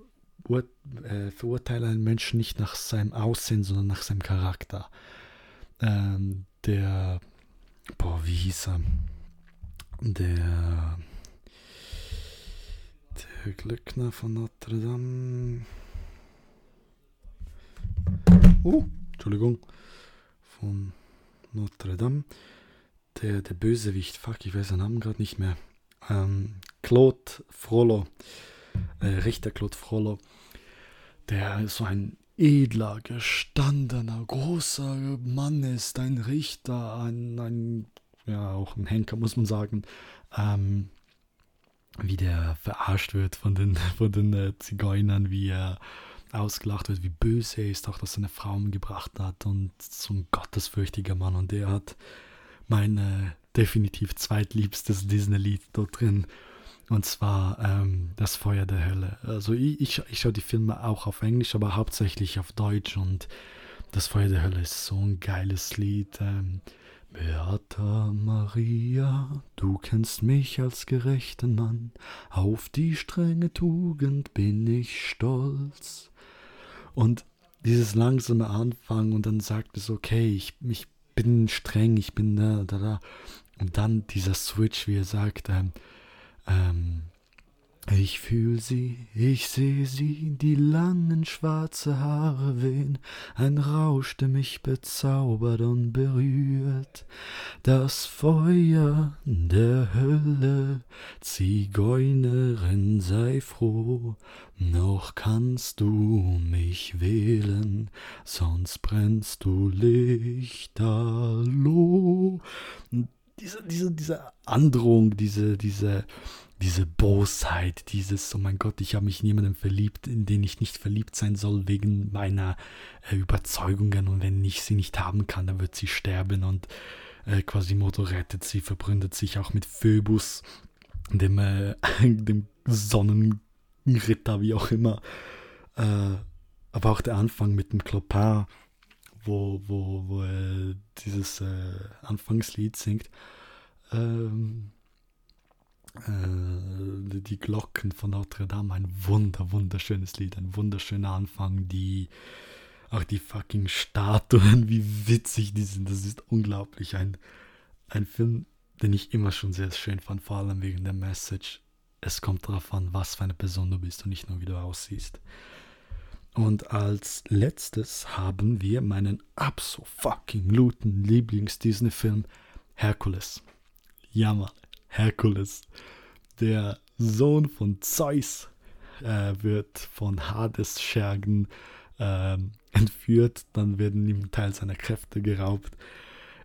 äh, verurteile einen Menschen nicht nach seinem Aussehen, sondern nach seinem Charakter. Ähm, der, boah, wie hieß er? Der, der Glöckner von Notre Dame. Oh, Entschuldigung. Von Notre Dame. Der, der Bösewicht, fuck, ich weiß den Namen gerade nicht mehr. Ähm, Claude Frollo, äh, Richter Claude Frollo, der so ein edler, gestandener, großer Mann ist, ein Richter, ein, ein ja, auch ein Henker, muss man sagen, ähm, wie der verarscht wird von den, von den äh, Zigeunern, wie er ausgelacht wird, wie böse er ist, auch dass er eine Frau umgebracht hat und so ein gottesfürchtiger Mann und der hat mein definitiv zweitliebstes Disney-Lied dort drin und zwar ähm, Das Feuer der Hölle. Also ich, ich, ich schaue die Filme auch auf Englisch, aber hauptsächlich auf Deutsch und Das Feuer der Hölle ist so ein geiles Lied. Ähm, Beata Maria, du kennst mich als gerechten Mann, auf die strenge Tugend bin ich stolz. Und dieses langsame Anfang und dann sagt es, okay, ich, ich bin streng, ich bin da, da, da. Und dann dieser Switch, wie er sagt, ähm, ähm, ich fühl sie, ich seh sie, die langen schwarze Haare wehen, ein Rausch, der mich bezaubert und berührt. Das Feuer der Hölle, Zigeunerin, sei froh, noch kannst du mich wählen, sonst brennst du lichterloh. Diese, diese, diese Androhung, diese, diese, diese Bosheit, dieses, oh mein Gott, ich habe mich niemandem verliebt, in den ich nicht verliebt sein soll, wegen meiner äh, Überzeugungen und wenn ich sie nicht haben kann, dann wird sie sterben und äh, Quasimodo rettet sie, verbründet sich auch mit Phoebus, dem, äh, dem Sonnenritter, wie auch immer. Äh, aber auch der Anfang mit dem Clopin, wo, wo, wo er dieses äh, Anfangslied singt. Ähm, äh, die Glocken von Notre Dame, ein wunder, wunderschönes Lied, ein wunderschöner Anfang, die auch die fucking Statuen, wie witzig die sind, das ist unglaublich. Ein, ein Film, den ich immer schon sehr schön fand, vor allem wegen der Message. Es kommt darauf an, was für eine Person du bist und nicht nur, wie du aussiehst. Und als letztes haben wir meinen absolut fucking luten Lieblings-Disney-Film Herkules. Ja, Mann. Herkules, der Sohn von Zeus, äh, wird von Hades Schergen äh, entführt. Dann werden ihm Teil seiner Kräfte geraubt.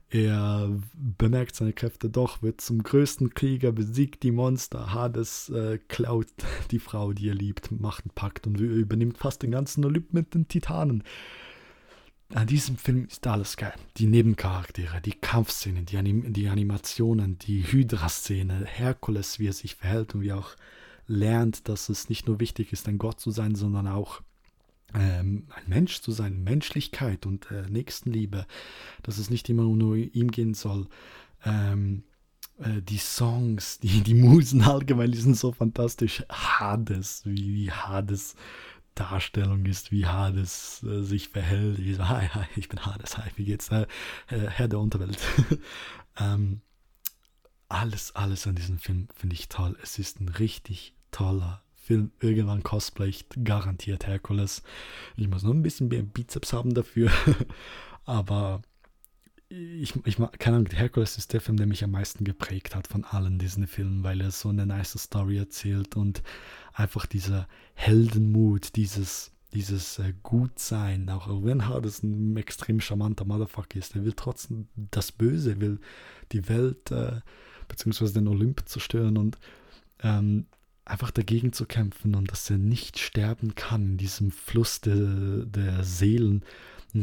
Er bemerkt seine Kräfte doch, wird zum größten Krieger, besiegt die Monster. Hades äh, klaut die Frau, die er liebt, macht einen Pakt und übernimmt fast den ganzen Olymp mit den Titanen an diesem Film ist alles geil. Die Nebencharaktere, die Kampfszenen, die, Anim die Animationen, die Hydra-Szene, Herkules, wie er sich verhält und wie er auch lernt, dass es nicht nur wichtig ist, ein Gott zu sein, sondern auch ähm, ein Mensch zu sein, Menschlichkeit und äh, Nächstenliebe, dass es nicht immer nur ihm gehen soll. Ähm, äh, die Songs, die, die Musen allgemein, die sind so fantastisch. Hades, wie, wie Hades Darstellung ist, wie Hades äh, sich verhält. Wie so, hi, hi, ich bin Hades, hi, wie geht's? Äh, Herr der Unterwelt. ähm, alles, alles an diesem Film finde ich toll. Es ist ein richtig toller Film. Irgendwann cosplay ich garantiert Herkules. Ich muss noch ein bisschen mehr Bizeps haben dafür. Aber ich, ich keine Ahnung, Herkules ist der Film, der mich am meisten geprägt hat von allen diesen Filmen, weil er so eine nice Story erzählt und einfach dieser Heldenmut, dieses, dieses äh, Gutsein, auch wenn Hades ein extrem charmanter Motherfucker ist, er will trotzdem das Böse, will die Welt äh, bzw. den Olymp zerstören und ähm, einfach dagegen zu kämpfen und dass er nicht sterben kann in diesem Fluss de, der Seelen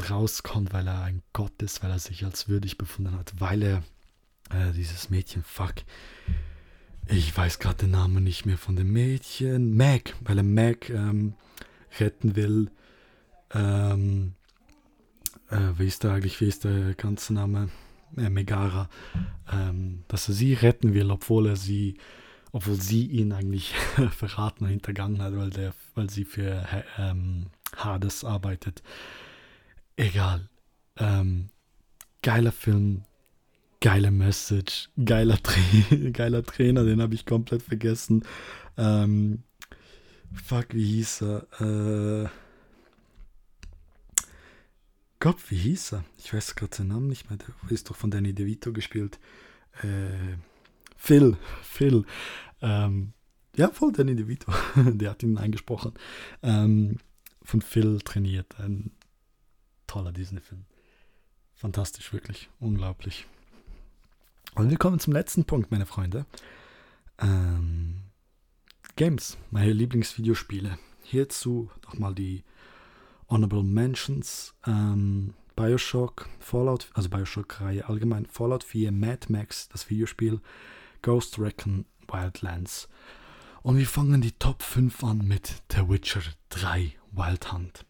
rauskommt, weil er ein Gott ist, weil er sich als würdig befunden hat, weil er äh, dieses Mädchen, fuck, ich weiß gerade den Namen nicht mehr von dem Mädchen. Meg, weil er Meg ähm, retten will. Ähm, äh, wie ist der eigentlich, wie ist der ganze Name? Äh, Megara. Ähm, dass er sie retten will, obwohl er sie obwohl sie ihn eigentlich verraten und hintergangen hat, weil, der, weil sie für ähm, Hades arbeitet. Egal. Ähm, geiler Film, geile Message, geiler, Tra geiler Trainer, den habe ich komplett vergessen. Ähm, fuck, wie hieß er? Äh, Gott, wie hieß er? Ich weiß gerade seinen Namen nicht mehr. Der ist doch von Danny DeVito gespielt. Äh, Phil, Phil. Ähm, ja, voll Danny DeVito. Der hat ihn eingesprochen. Ähm, von Phil trainiert. Ein toller Disney-Film. Fantastisch, wirklich. Unglaublich. Und wir kommen zum letzten Punkt, meine Freunde. Ähm, Games, meine Lieblingsvideospiele. Hierzu nochmal die Honorable Mentions, ähm, Bioshock, Fallout, also Bioshock-Reihe allgemein, Fallout 4, Mad Max, das Videospiel, Ghost Recon, Wildlands. Und wir fangen die Top 5 an mit The Witcher 3, Wild Hunt.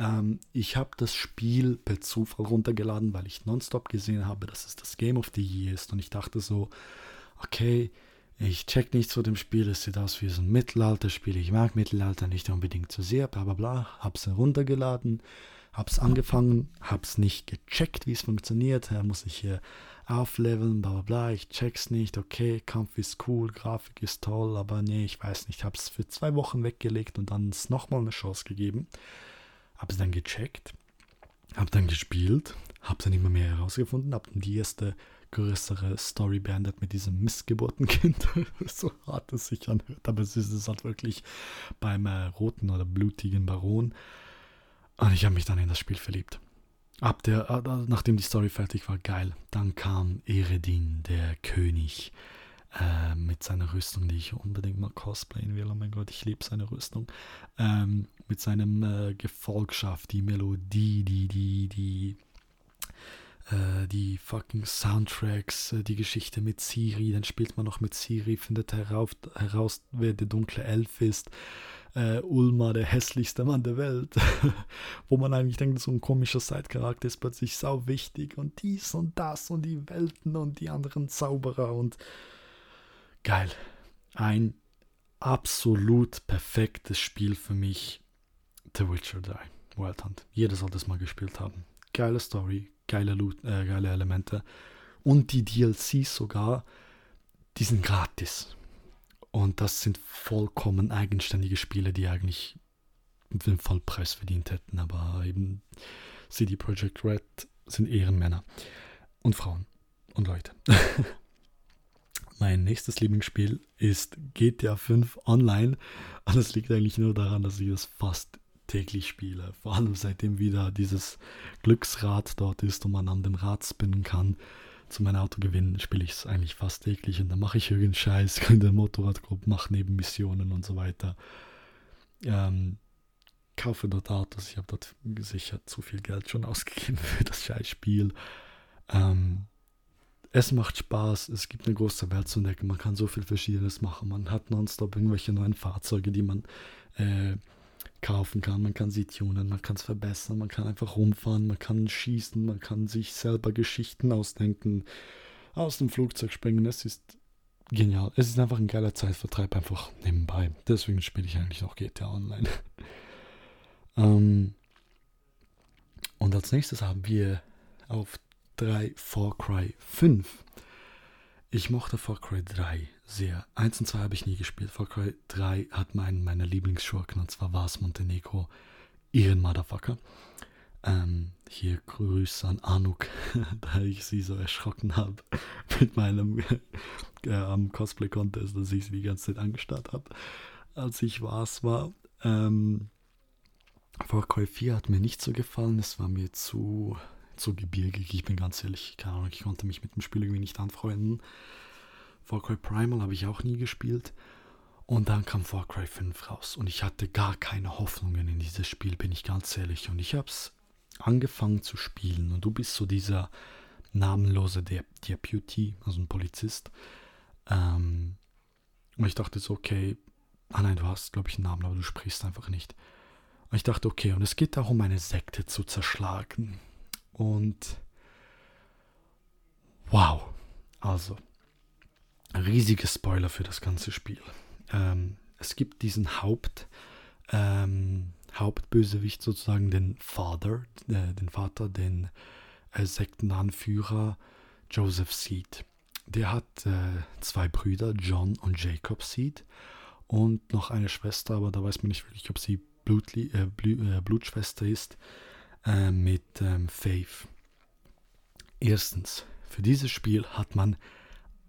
Ähm, ich habe das Spiel per Zufall runtergeladen, weil ich nonstop gesehen habe, dass es das Game of the Year ist. Und ich dachte so, okay, ich check nicht zu dem Spiel, es sieht aus wie so ein Mittelalterspiel, ich mag Mittelalter nicht unbedingt so sehr, bla bla bla, hab's heruntergeladen, hab's angefangen, hab's nicht gecheckt, wie es funktioniert, er muss ich hier aufleveln, bla bla bla, ich check's nicht, okay, Kampf ist cool, Grafik ist toll, aber nee, ich weiß nicht, hab's für zwei Wochen weggelegt und dann nochmal eine Chance gegeben, hab's dann gecheckt, hab dann gespielt, hab's dann immer mehr herausgefunden, hab dann die erste größere Story beendet mit diesem Missgeburtenkind. so hart es sich anhört, aber es ist es halt wirklich beim äh, roten oder blutigen Baron. Und ich habe mich dann in das Spiel verliebt. Ab der, äh, nachdem die Story fertig war, geil. Dann kam Eredin, der König, äh, mit seiner Rüstung, die ich unbedingt mal cosplayen will. Oh mein Gott, ich liebe seine Rüstung. Ähm, mit seinem äh, Gefolgschaft, die Melodie, die, die, die äh, die fucking Soundtracks, äh, die Geschichte mit Siri, dann spielt man noch mit Siri, findet herauf, heraus, wer der dunkle Elf ist. Uh, Ulma, der hässlichste Mann der Welt, wo man eigentlich denkt, so ein komischer Side-Charakter ist plötzlich sau wichtig und dies und das und die Welten und die anderen Zauberer und geil. Ein absolut perfektes Spiel für mich, The Witcher 3, Wild Hunt. Jeder sollte es mal gespielt haben. Geile Story, geile, Loot, äh, geile Elemente. Und die DLCs sogar, die sind gratis. Und das sind vollkommen eigenständige Spiele, die eigentlich den Vollpreis verdient hätten. Aber eben CD Projekt Red sind Ehrenmänner. Und Frauen. Und Leute. mein nächstes Lieblingsspiel ist GTA 5 Online. Und es liegt eigentlich nur daran, dass ich das fast täglich spiele. Vor allem seitdem wieder dieses Glücksrad dort ist und man an dem Rad spinnen kann. Zu meinem Auto gewinnen spiele ich es eigentlich fast täglich und dann mache ich irgendeinen Scheiß in der Motorradgruppe, mache Nebenmissionen und so weiter. Ähm, kaufe dort Autos. Ich habe dort sicher zu viel Geld schon ausgegeben für das Scheißspiel. Ähm, es macht Spaß, es gibt eine große Welt zu entdecken, man kann so viel Verschiedenes machen. Man hat nonstop irgendwelche neuen Fahrzeuge, die man äh, kaufen kann. Man kann sie tunen, man kann es verbessern, man kann einfach rumfahren, man kann schießen, man kann sich selber Geschichten ausdenken, aus dem Flugzeug springen. Es ist genial. Es ist einfach ein geiler Zeitvertreib, einfach nebenbei. Deswegen spiele ich eigentlich auch GTA Online. ähm, und als nächstes haben wir auf 3 Far Cry 5. Ich mochte Far Cry 3 sehr. 1 und 2 habe ich nie gespielt. Far Cry 3 hat meinen meiner Lieblingsschurken und zwar war es Montenegro. Ihren Motherfucker. Ähm, hier Grüße an Anuk, da ich sie so erschrocken habe mit meinem äh, am Cosplay Contest, dass ich sie die ganze Zeit angestarrt habe, als ich was war. Ähm, Far Cry 4 hat mir nicht so gefallen, es war mir zu zu gebirgig. Ich bin ganz ehrlich, keine Ahnung, ich konnte mich mit dem Spiel irgendwie nicht anfreunden. Far Cry Primal habe ich auch nie gespielt. Und dann kam Far Cry 5 raus und ich hatte gar keine Hoffnungen in dieses Spiel, bin ich ganz ehrlich. Und ich habe es angefangen zu spielen und du bist so dieser namenlose De Deputy, also ein Polizist. Ähm, und ich dachte so, okay, ah nein, du hast, glaube ich, einen Namen, aber du sprichst einfach nicht. Und ich dachte, okay, und es geht darum, eine Sekte zu zerschlagen. Und wow, also riesige Spoiler für das ganze Spiel. Ähm, es gibt diesen Haupt, ähm, Hauptbösewicht sozusagen, den Father, äh, den Vater, den äh, Sektenanführer Joseph Seed. Der hat äh, zwei Brüder, John und Jacob Seed, und noch eine Schwester, aber da weiß man nicht wirklich, ob sie Blutli äh, Blut, äh, Blutschwester ist, äh, mit ähm, Faith. Erstens, für dieses Spiel hat man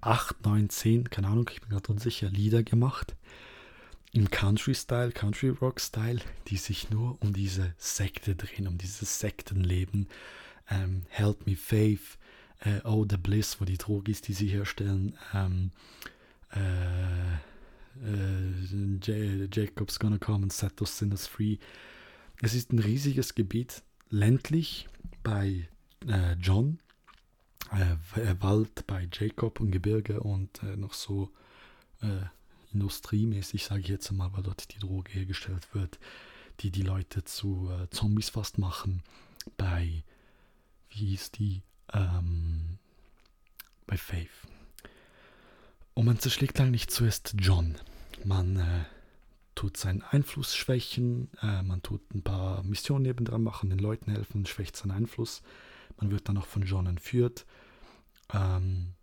8, 9, 10, keine Ahnung, ich bin gerade unsicher, Lieder gemacht. Im Country-Style, Country-Rock-Style, die sich nur um diese Sekte drehen, um dieses Sektenleben. Ähm, Help Me Faith, äh, Oh the Bliss, wo die Drogis, die sie herstellen. Ähm, äh, äh, Jacob's Gonna Come and Set Those Sinners Free. Es ist ein riesiges Gebiet, ländlich bei äh, John, äh, Wald bei Jacob und Gebirge und äh, noch so äh, industriemäßig, sage ich jetzt mal, weil dort die Droge hergestellt wird, die die Leute zu äh, Zombies fast machen. Bei, wie hieß die? Ähm, bei Faith. Und man zerschlägt eigentlich zuerst John. Man äh, tut seinen Einfluss schwächen, äh, man tut ein paar Missionen nebendran machen, den Leuten helfen, schwächt seinen Einfluss. Man wird dann auch von John entführt, ähm,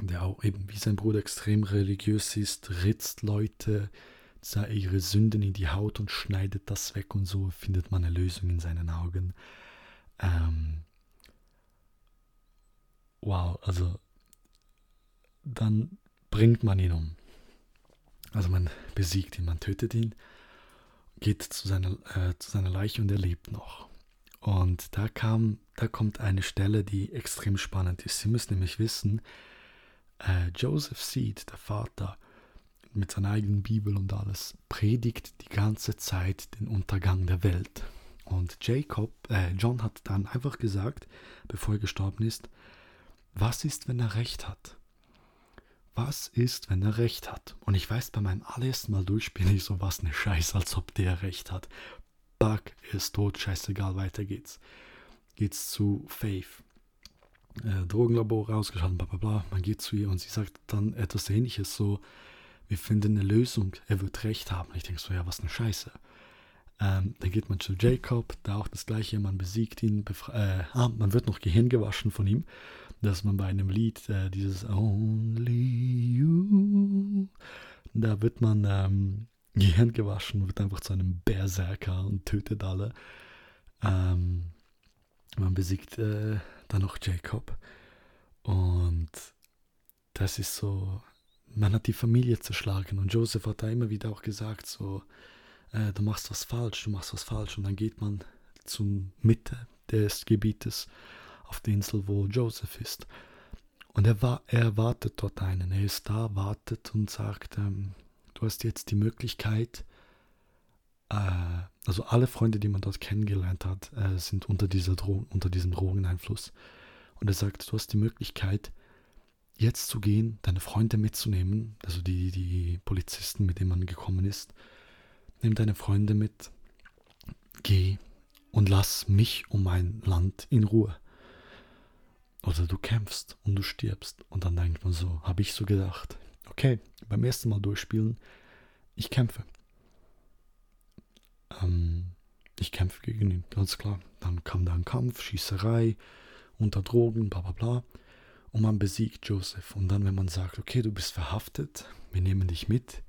der auch eben wie sein Bruder extrem religiös ist, ritzt Leute ihre Sünden in die Haut und schneidet das weg und so findet man eine Lösung in seinen Augen. Ähm, wow, also dann bringt man ihn um. Also man besiegt ihn, man tötet ihn, geht zu seiner, äh, zu seiner Leiche und er lebt noch. Und da kam, da kommt eine Stelle, die extrem spannend ist. Sie müssen nämlich wissen, äh, Joseph Seed, der Vater, mit seiner eigenen Bibel und alles, predigt die ganze Zeit den Untergang der Welt. Und Jacob, äh, John hat dann einfach gesagt, bevor er gestorben ist, was ist, wenn er recht hat? Was ist, wenn er recht hat? Und ich weiß, bei meinem allerersten Mal durchspielen ich so was eine Scheiße, als ob der recht hat. Bug ist tot, scheißegal, weiter geht's. Geht's zu Faith. Äh, Drogenlabor rausgeschaltet, bla bla bla. Man geht zu ihr und sie sagt dann etwas ähnliches, so, wir finden eine Lösung, er wird recht haben. Ich denke so, ja, was eine Scheiße. Ähm, dann geht man zu Jacob, da auch das gleiche, man besiegt ihn, äh, ah, man wird noch Gehirn gewaschen von ihm dass man bei einem Lied äh, dieses Only You, da wird man ähm, Gehirn gewaschen, wird einfach zu einem Berserker und tötet alle. Ähm, man besiegt äh, dann noch Jacob. Und das ist so, man hat die Familie zerschlagen. Und Joseph hat da immer wieder auch gesagt, so, äh, du machst was falsch, du machst was falsch. Und dann geht man zur Mitte des Gebietes auf der Insel, wo Joseph ist. Und er, war, er wartet dort einen. Er ist da, wartet und sagt, ähm, du hast jetzt die Möglichkeit, äh, also alle Freunde, die man dort kennengelernt hat, äh, sind unter, dieser Dro unter diesem Drogeneinfluss. Und er sagt, du hast die Möglichkeit, jetzt zu gehen, deine Freunde mitzunehmen, also die, die Polizisten, mit denen man gekommen ist. Nimm deine Freunde mit, geh und lass mich um mein Land in Ruhe. Oder du kämpfst und du stirbst. Und dann denkt man so, habe ich so gedacht. Okay, beim ersten Mal durchspielen, ich kämpfe. Ähm, ich kämpfe gegen ihn, ganz klar. Dann kam da ein Kampf, Schießerei, unter Drogen, bla bla bla. Und man besiegt Joseph. Und dann, wenn man sagt, okay, du bist verhaftet, wir nehmen dich mit,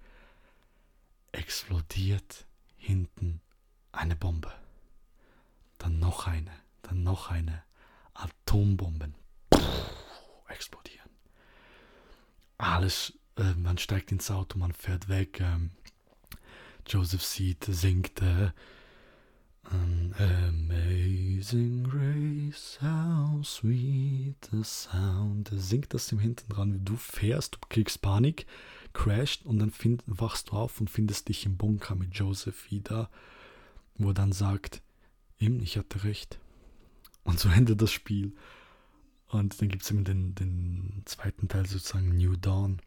explodiert hinten eine Bombe. Dann noch eine, dann noch eine. Atombomben explodieren. Alles, äh, man steigt ins Auto, man fährt weg. Ähm, Joseph sieht, singt äh, Amazing Grace, how sweet the sound. Singt das im Hinten dran. Du fährst, du kriegst Panik, crasht und dann find, wachst du auf und findest dich im Bunker mit Joseph wieder, wo er dann sagt, ihm, ich hatte recht. Und so endet das Spiel. Und dann gibt es eben den, den zweiten Teil sozusagen New Dawn,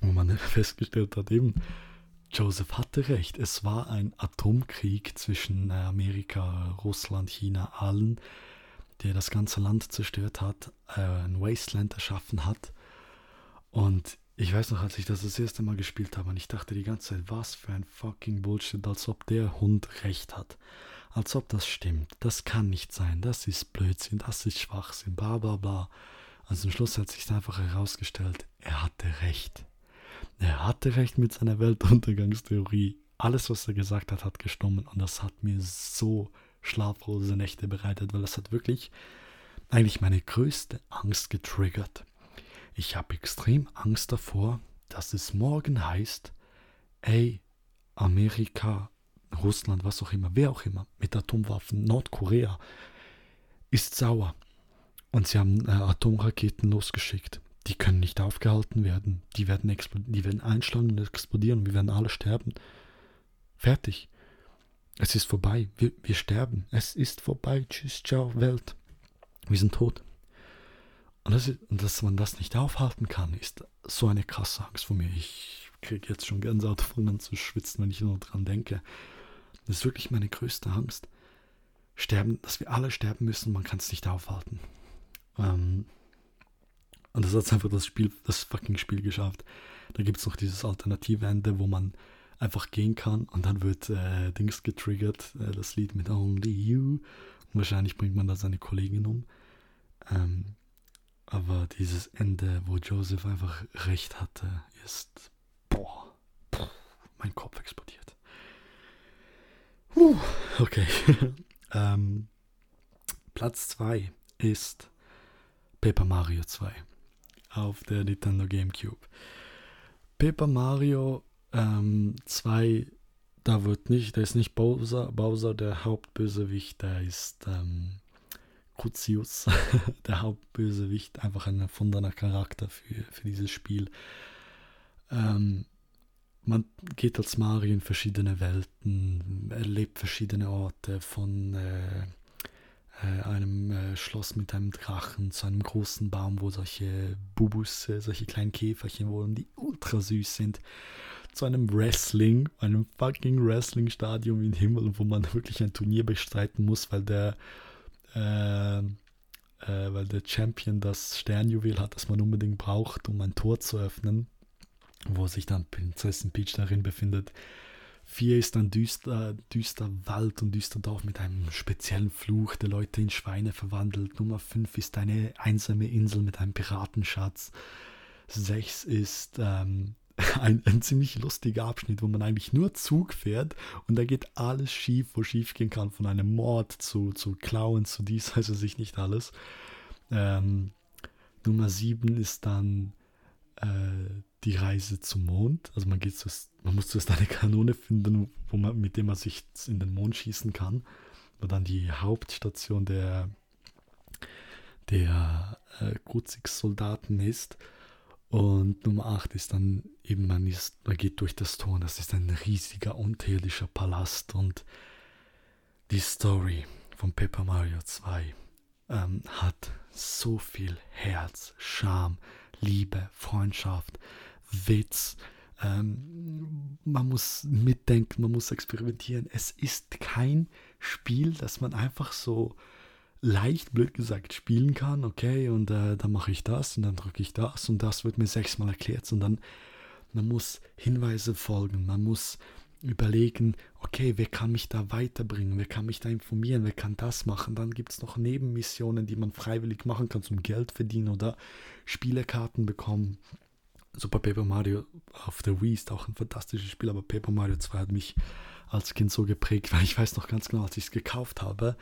wo man festgestellt hat, eben, Joseph hatte recht. Es war ein Atomkrieg zwischen äh, Amerika, Russland, China, allen, der das ganze Land zerstört hat, äh, ein Wasteland erschaffen hat. Und ich weiß noch, als ich das das erste Mal gespielt habe und ich dachte die ganze Zeit, was für ein fucking Bullshit, als ob der Hund recht hat. Als ob das stimmt. Das kann nicht sein. Das ist Blödsinn. Das ist Schwachsinn. Bla bla bla. Also am Schluss hat sich einfach herausgestellt, er hatte recht. Er hatte recht mit seiner Weltuntergangstheorie. Alles, was er gesagt hat, hat gestimmt und das hat mir so schlaflose Nächte bereitet, weil das hat wirklich eigentlich meine größte Angst getriggert. Ich habe extrem Angst davor, dass es morgen heißt, ey, Amerika, Russland, was auch immer, wer auch immer, mit Atomwaffen, Nordkorea, ist sauer. Und sie haben äh, Atomraketen losgeschickt. Die können nicht aufgehalten werden. Die werden, die werden einschlagen und explodieren und wir werden alle sterben. Fertig. Es ist vorbei. Wir, wir sterben. Es ist vorbei. Tschüss, ciao, Welt. Wir sind tot. Und, das, und dass man das nicht aufhalten kann, ist so eine krasse Angst vor mir. Ich kriege jetzt schon Gänsehaut davon an zu schwitzen, wenn ich nur dran denke. Das ist wirklich meine größte Angst. Sterben, dass wir alle sterben müssen, man kann es nicht aufhalten. Ähm, und das hat einfach das Spiel, das fucking Spiel geschafft. Da gibt es noch dieses alternative Ende, wo man einfach gehen kann und dann wird äh, Dings getriggert, äh, das Lied mit Only You. Und wahrscheinlich bringt man da seine Kollegin um. Ähm, aber dieses Ende, wo Joseph einfach recht hatte, ist. Boah, boah mein Kopf explodiert. Puh, okay. ähm, Platz 2 ist Paper Mario 2 auf der Nintendo GameCube. Paper Mario ähm, 2, da wird nicht, da ist nicht Bowser, Bowser der Hauptbösewicht, der ist ähm, Crucius, der Hauptbösewicht, einfach ein erfundener Charakter für, für dieses Spiel. Ähm, man geht als Mario in verschiedene Welten, erlebt verschiedene Orte von äh, äh, einem äh, Schloss mit einem Drachen zu einem großen Baum, wo solche Bubus, äh, solche kleinen Käferchen wohnen, die ultra süß sind, zu einem Wrestling, einem fucking Wrestling-Stadion im Himmel, wo man wirklich ein Turnier bestreiten muss, weil der äh, äh, weil der Champion das Sternjuwel hat, das man unbedingt braucht, um ein Tor zu öffnen wo sich dann Prinzessin Peach darin befindet. Vier ist ein düster, düster Wald und düster Dorf mit einem speziellen Fluch, der Leute in Schweine verwandelt. Nummer 5 ist eine einsame Insel mit einem Piratenschatz. 6 ist ähm, ein, ein, ziemlich lustiger Abschnitt, wo man eigentlich nur Zug fährt und da geht alles schief, wo schief gehen kann, von einem Mord zu, zu Klauen, zu dies, also sich nicht alles. Ähm, Nummer 7 ist dann äh, die Reise zum Mond. Also man geht zuerst, man muss zuerst eine Kanone finden, wo man, mit der man sich in den Mond schießen kann. Wo dann die Hauptstation der, der äh, Kruzix-Soldaten ist. Und Nummer 8 ist dann eben, man, ist, man geht durch das Tor. Das ist ein riesiger, unterirdischer Palast. Und die Story von Paper Mario 2 ähm, hat so viel Herz, Charme, Liebe, Freundschaft, Witz. Ähm, man muss mitdenken, man muss experimentieren. Es ist kein Spiel, das man einfach so leicht, blöd gesagt, spielen kann. Okay, und äh, dann mache ich das und dann drücke ich das und das wird mir sechsmal erklärt. Und dann man muss Hinweise folgen, man muss überlegen, okay, wer kann mich da weiterbringen, wer kann mich da informieren, wer kann das machen. Dann gibt es noch Nebenmissionen, die man freiwillig machen kann zum Geld verdienen oder Spielekarten bekommen. Super Paper Mario auf der Wii ist auch ein fantastisches Spiel, aber Paper Mario 2 hat mich als Kind so geprägt, weil ich weiß noch ganz genau, als ich es gekauft habe,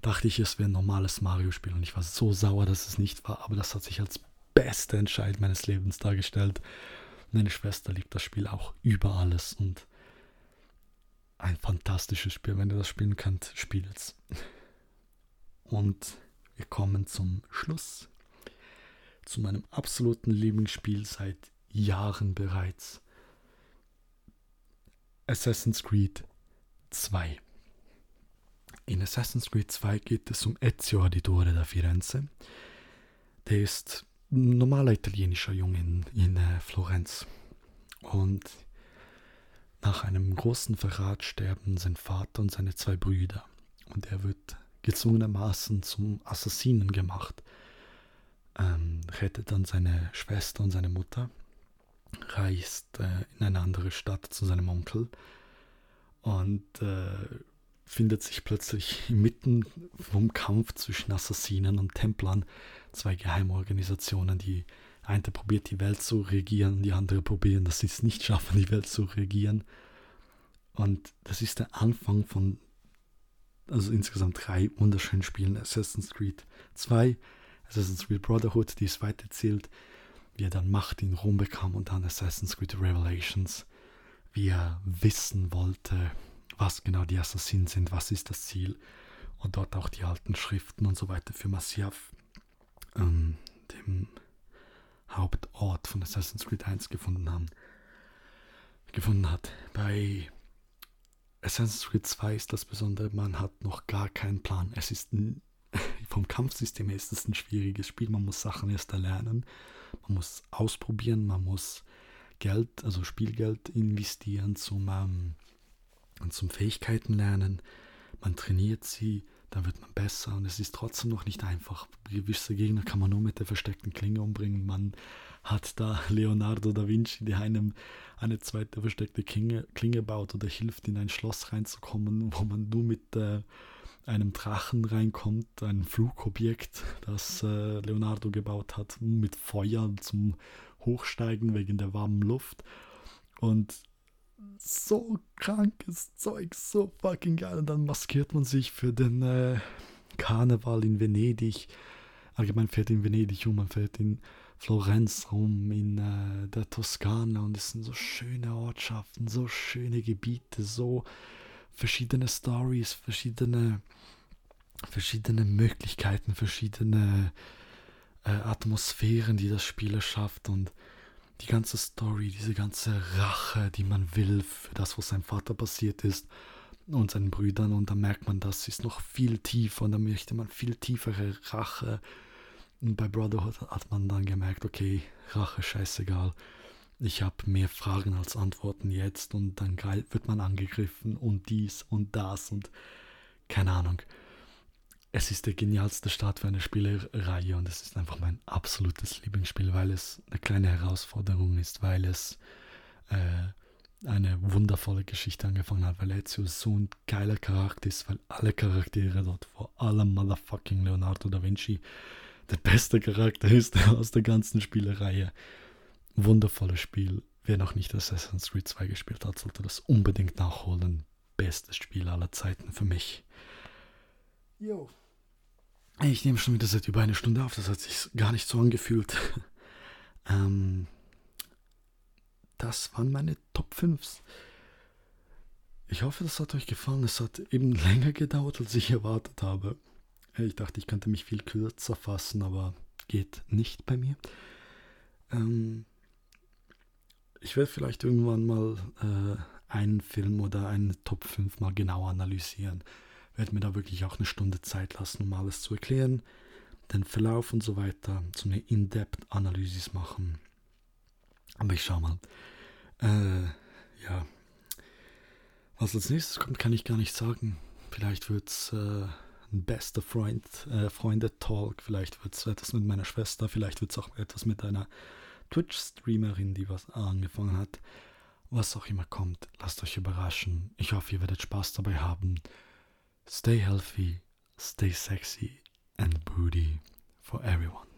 dachte ich, es wäre ein normales Mario-Spiel und ich war so sauer, dass es nicht war, aber das hat sich als beste Entscheid meines Lebens dargestellt. Meine Schwester liebt das Spiel auch über alles und ein fantastisches Spiel. Wenn ihr das spielen könnt, spielt es. Und wir kommen zum Schluss. Zu meinem absoluten Lieblingsspiel seit Jahren bereits. Assassin's Creed 2. In Assassin's Creed 2 geht es um Ezio Auditore da Firenze. Der ist ein normaler italienischer Junge in, in äh, Florenz. Und nach einem großen Verrat sterben sein Vater und seine zwei Brüder und er wird gezwungenermaßen zum Assassinen gemacht. Ähm, rettet dann seine Schwester und seine Mutter, reist äh, in eine andere Stadt zu seinem Onkel und äh, findet sich plötzlich inmitten vom Kampf zwischen Assassinen und Templern, zwei Geheimorganisationen, die eine probiert die Welt zu regieren, die andere probieren, dass sie es nicht schaffen, die Welt zu regieren. Und das ist der Anfang von, also insgesamt drei wunderschönen Spielen. Assassin's Creed 2, Assassin's Creed Brotherhood, die es weiterzählt, wie er dann Macht in Rom bekam und dann Assassin's Creed Revelations, wie er wissen wollte, was genau die Assassinen sind, was ist das Ziel und dort auch die alten Schriften und so weiter für Masyaf, ähm, dem Hauptort von Assassin's Creed 1 gefunden haben, gefunden hat. Bei Assassin's Creed 2 ist das Besondere, man hat noch gar keinen Plan. Es ist ein, vom Kampfsystem her ist es ein schwieriges Spiel. Man muss Sachen erst erlernen, man muss ausprobieren, man muss Geld, also Spielgeld investieren zum, ähm, zum Fähigkeiten lernen. Man trainiert sie, dann wird man besser und es ist trotzdem noch nicht einfach. Gewisse Gegner kann man nur mit der versteckten Klinge umbringen. Man hat da Leonardo da Vinci, der einem eine zweite versteckte Klinge, Klinge baut oder hilft, in ein Schloss reinzukommen, wo man nur mit äh, einem Drachen reinkommt, ein Flugobjekt, das äh, Leonardo gebaut hat, mit Feuer zum Hochsteigen wegen der warmen Luft. Und so krankes Zeug, so fucking geil. Und dann maskiert man sich für den äh, Karneval in Venedig. Allgemein fährt in Venedig um, man fährt in Florenz rum, in äh, der Toskana und es sind so schöne Ortschaften, so schöne Gebiete, so verschiedene Stories, verschiedene, verschiedene Möglichkeiten, verschiedene äh, Atmosphären, die das Spiel erschafft und die ganze Story, diese ganze Rache, die man will für das, was seinem Vater passiert ist und seinen Brüdern. Und da merkt man, das ist noch viel tiefer und da möchte man viel tiefere Rache. Und bei Brotherhood hat man dann gemerkt, okay, Rache scheißegal. Ich habe mehr Fragen als Antworten jetzt und dann wird man angegriffen und dies und das und keine Ahnung es ist der genialste Start für eine Spielereihe und es ist einfach mein absolutes Lieblingsspiel, weil es eine kleine Herausforderung ist, weil es äh, eine wundervolle Geschichte angefangen hat, weil Ezio so ein geiler Charakter ist, weil alle Charaktere dort, vor allem Motherfucking Leonardo da Vinci, der beste Charakter ist aus der ganzen Spielereihe. Wundervolles Spiel. Wer noch nicht Assassin's Creed 2 gespielt hat, sollte das unbedingt nachholen. Bestes Spiel aller Zeiten für mich. Jo. Ich nehme schon wieder seit über eine Stunde auf, das hat sich gar nicht so angefühlt. ähm, das waren meine Top 5. Ich hoffe, das hat euch gefallen. Es hat eben länger gedauert, als ich erwartet habe. Ich dachte, ich könnte mich viel kürzer fassen, aber geht nicht bei mir. Ähm, ich werde vielleicht irgendwann mal äh, einen Film oder eine Top 5 mal genau analysieren werde mir da wirklich auch eine Stunde Zeit lassen, um alles zu erklären, den Verlauf und so weiter, so eine In-Depth-Analyse machen. Aber ich schau mal. Äh, ja. Was als nächstes kommt, kann ich gar nicht sagen. Vielleicht wird es äh, ein bester Freund, äh, Freunde-Talk, vielleicht wird es etwas mit meiner Schwester, vielleicht wird es auch etwas mit einer Twitch-Streamerin, die was angefangen hat. Was auch immer kommt, lasst euch überraschen. Ich hoffe, ihr werdet Spaß dabei haben. Stay healthy, stay sexy, and booty for everyone.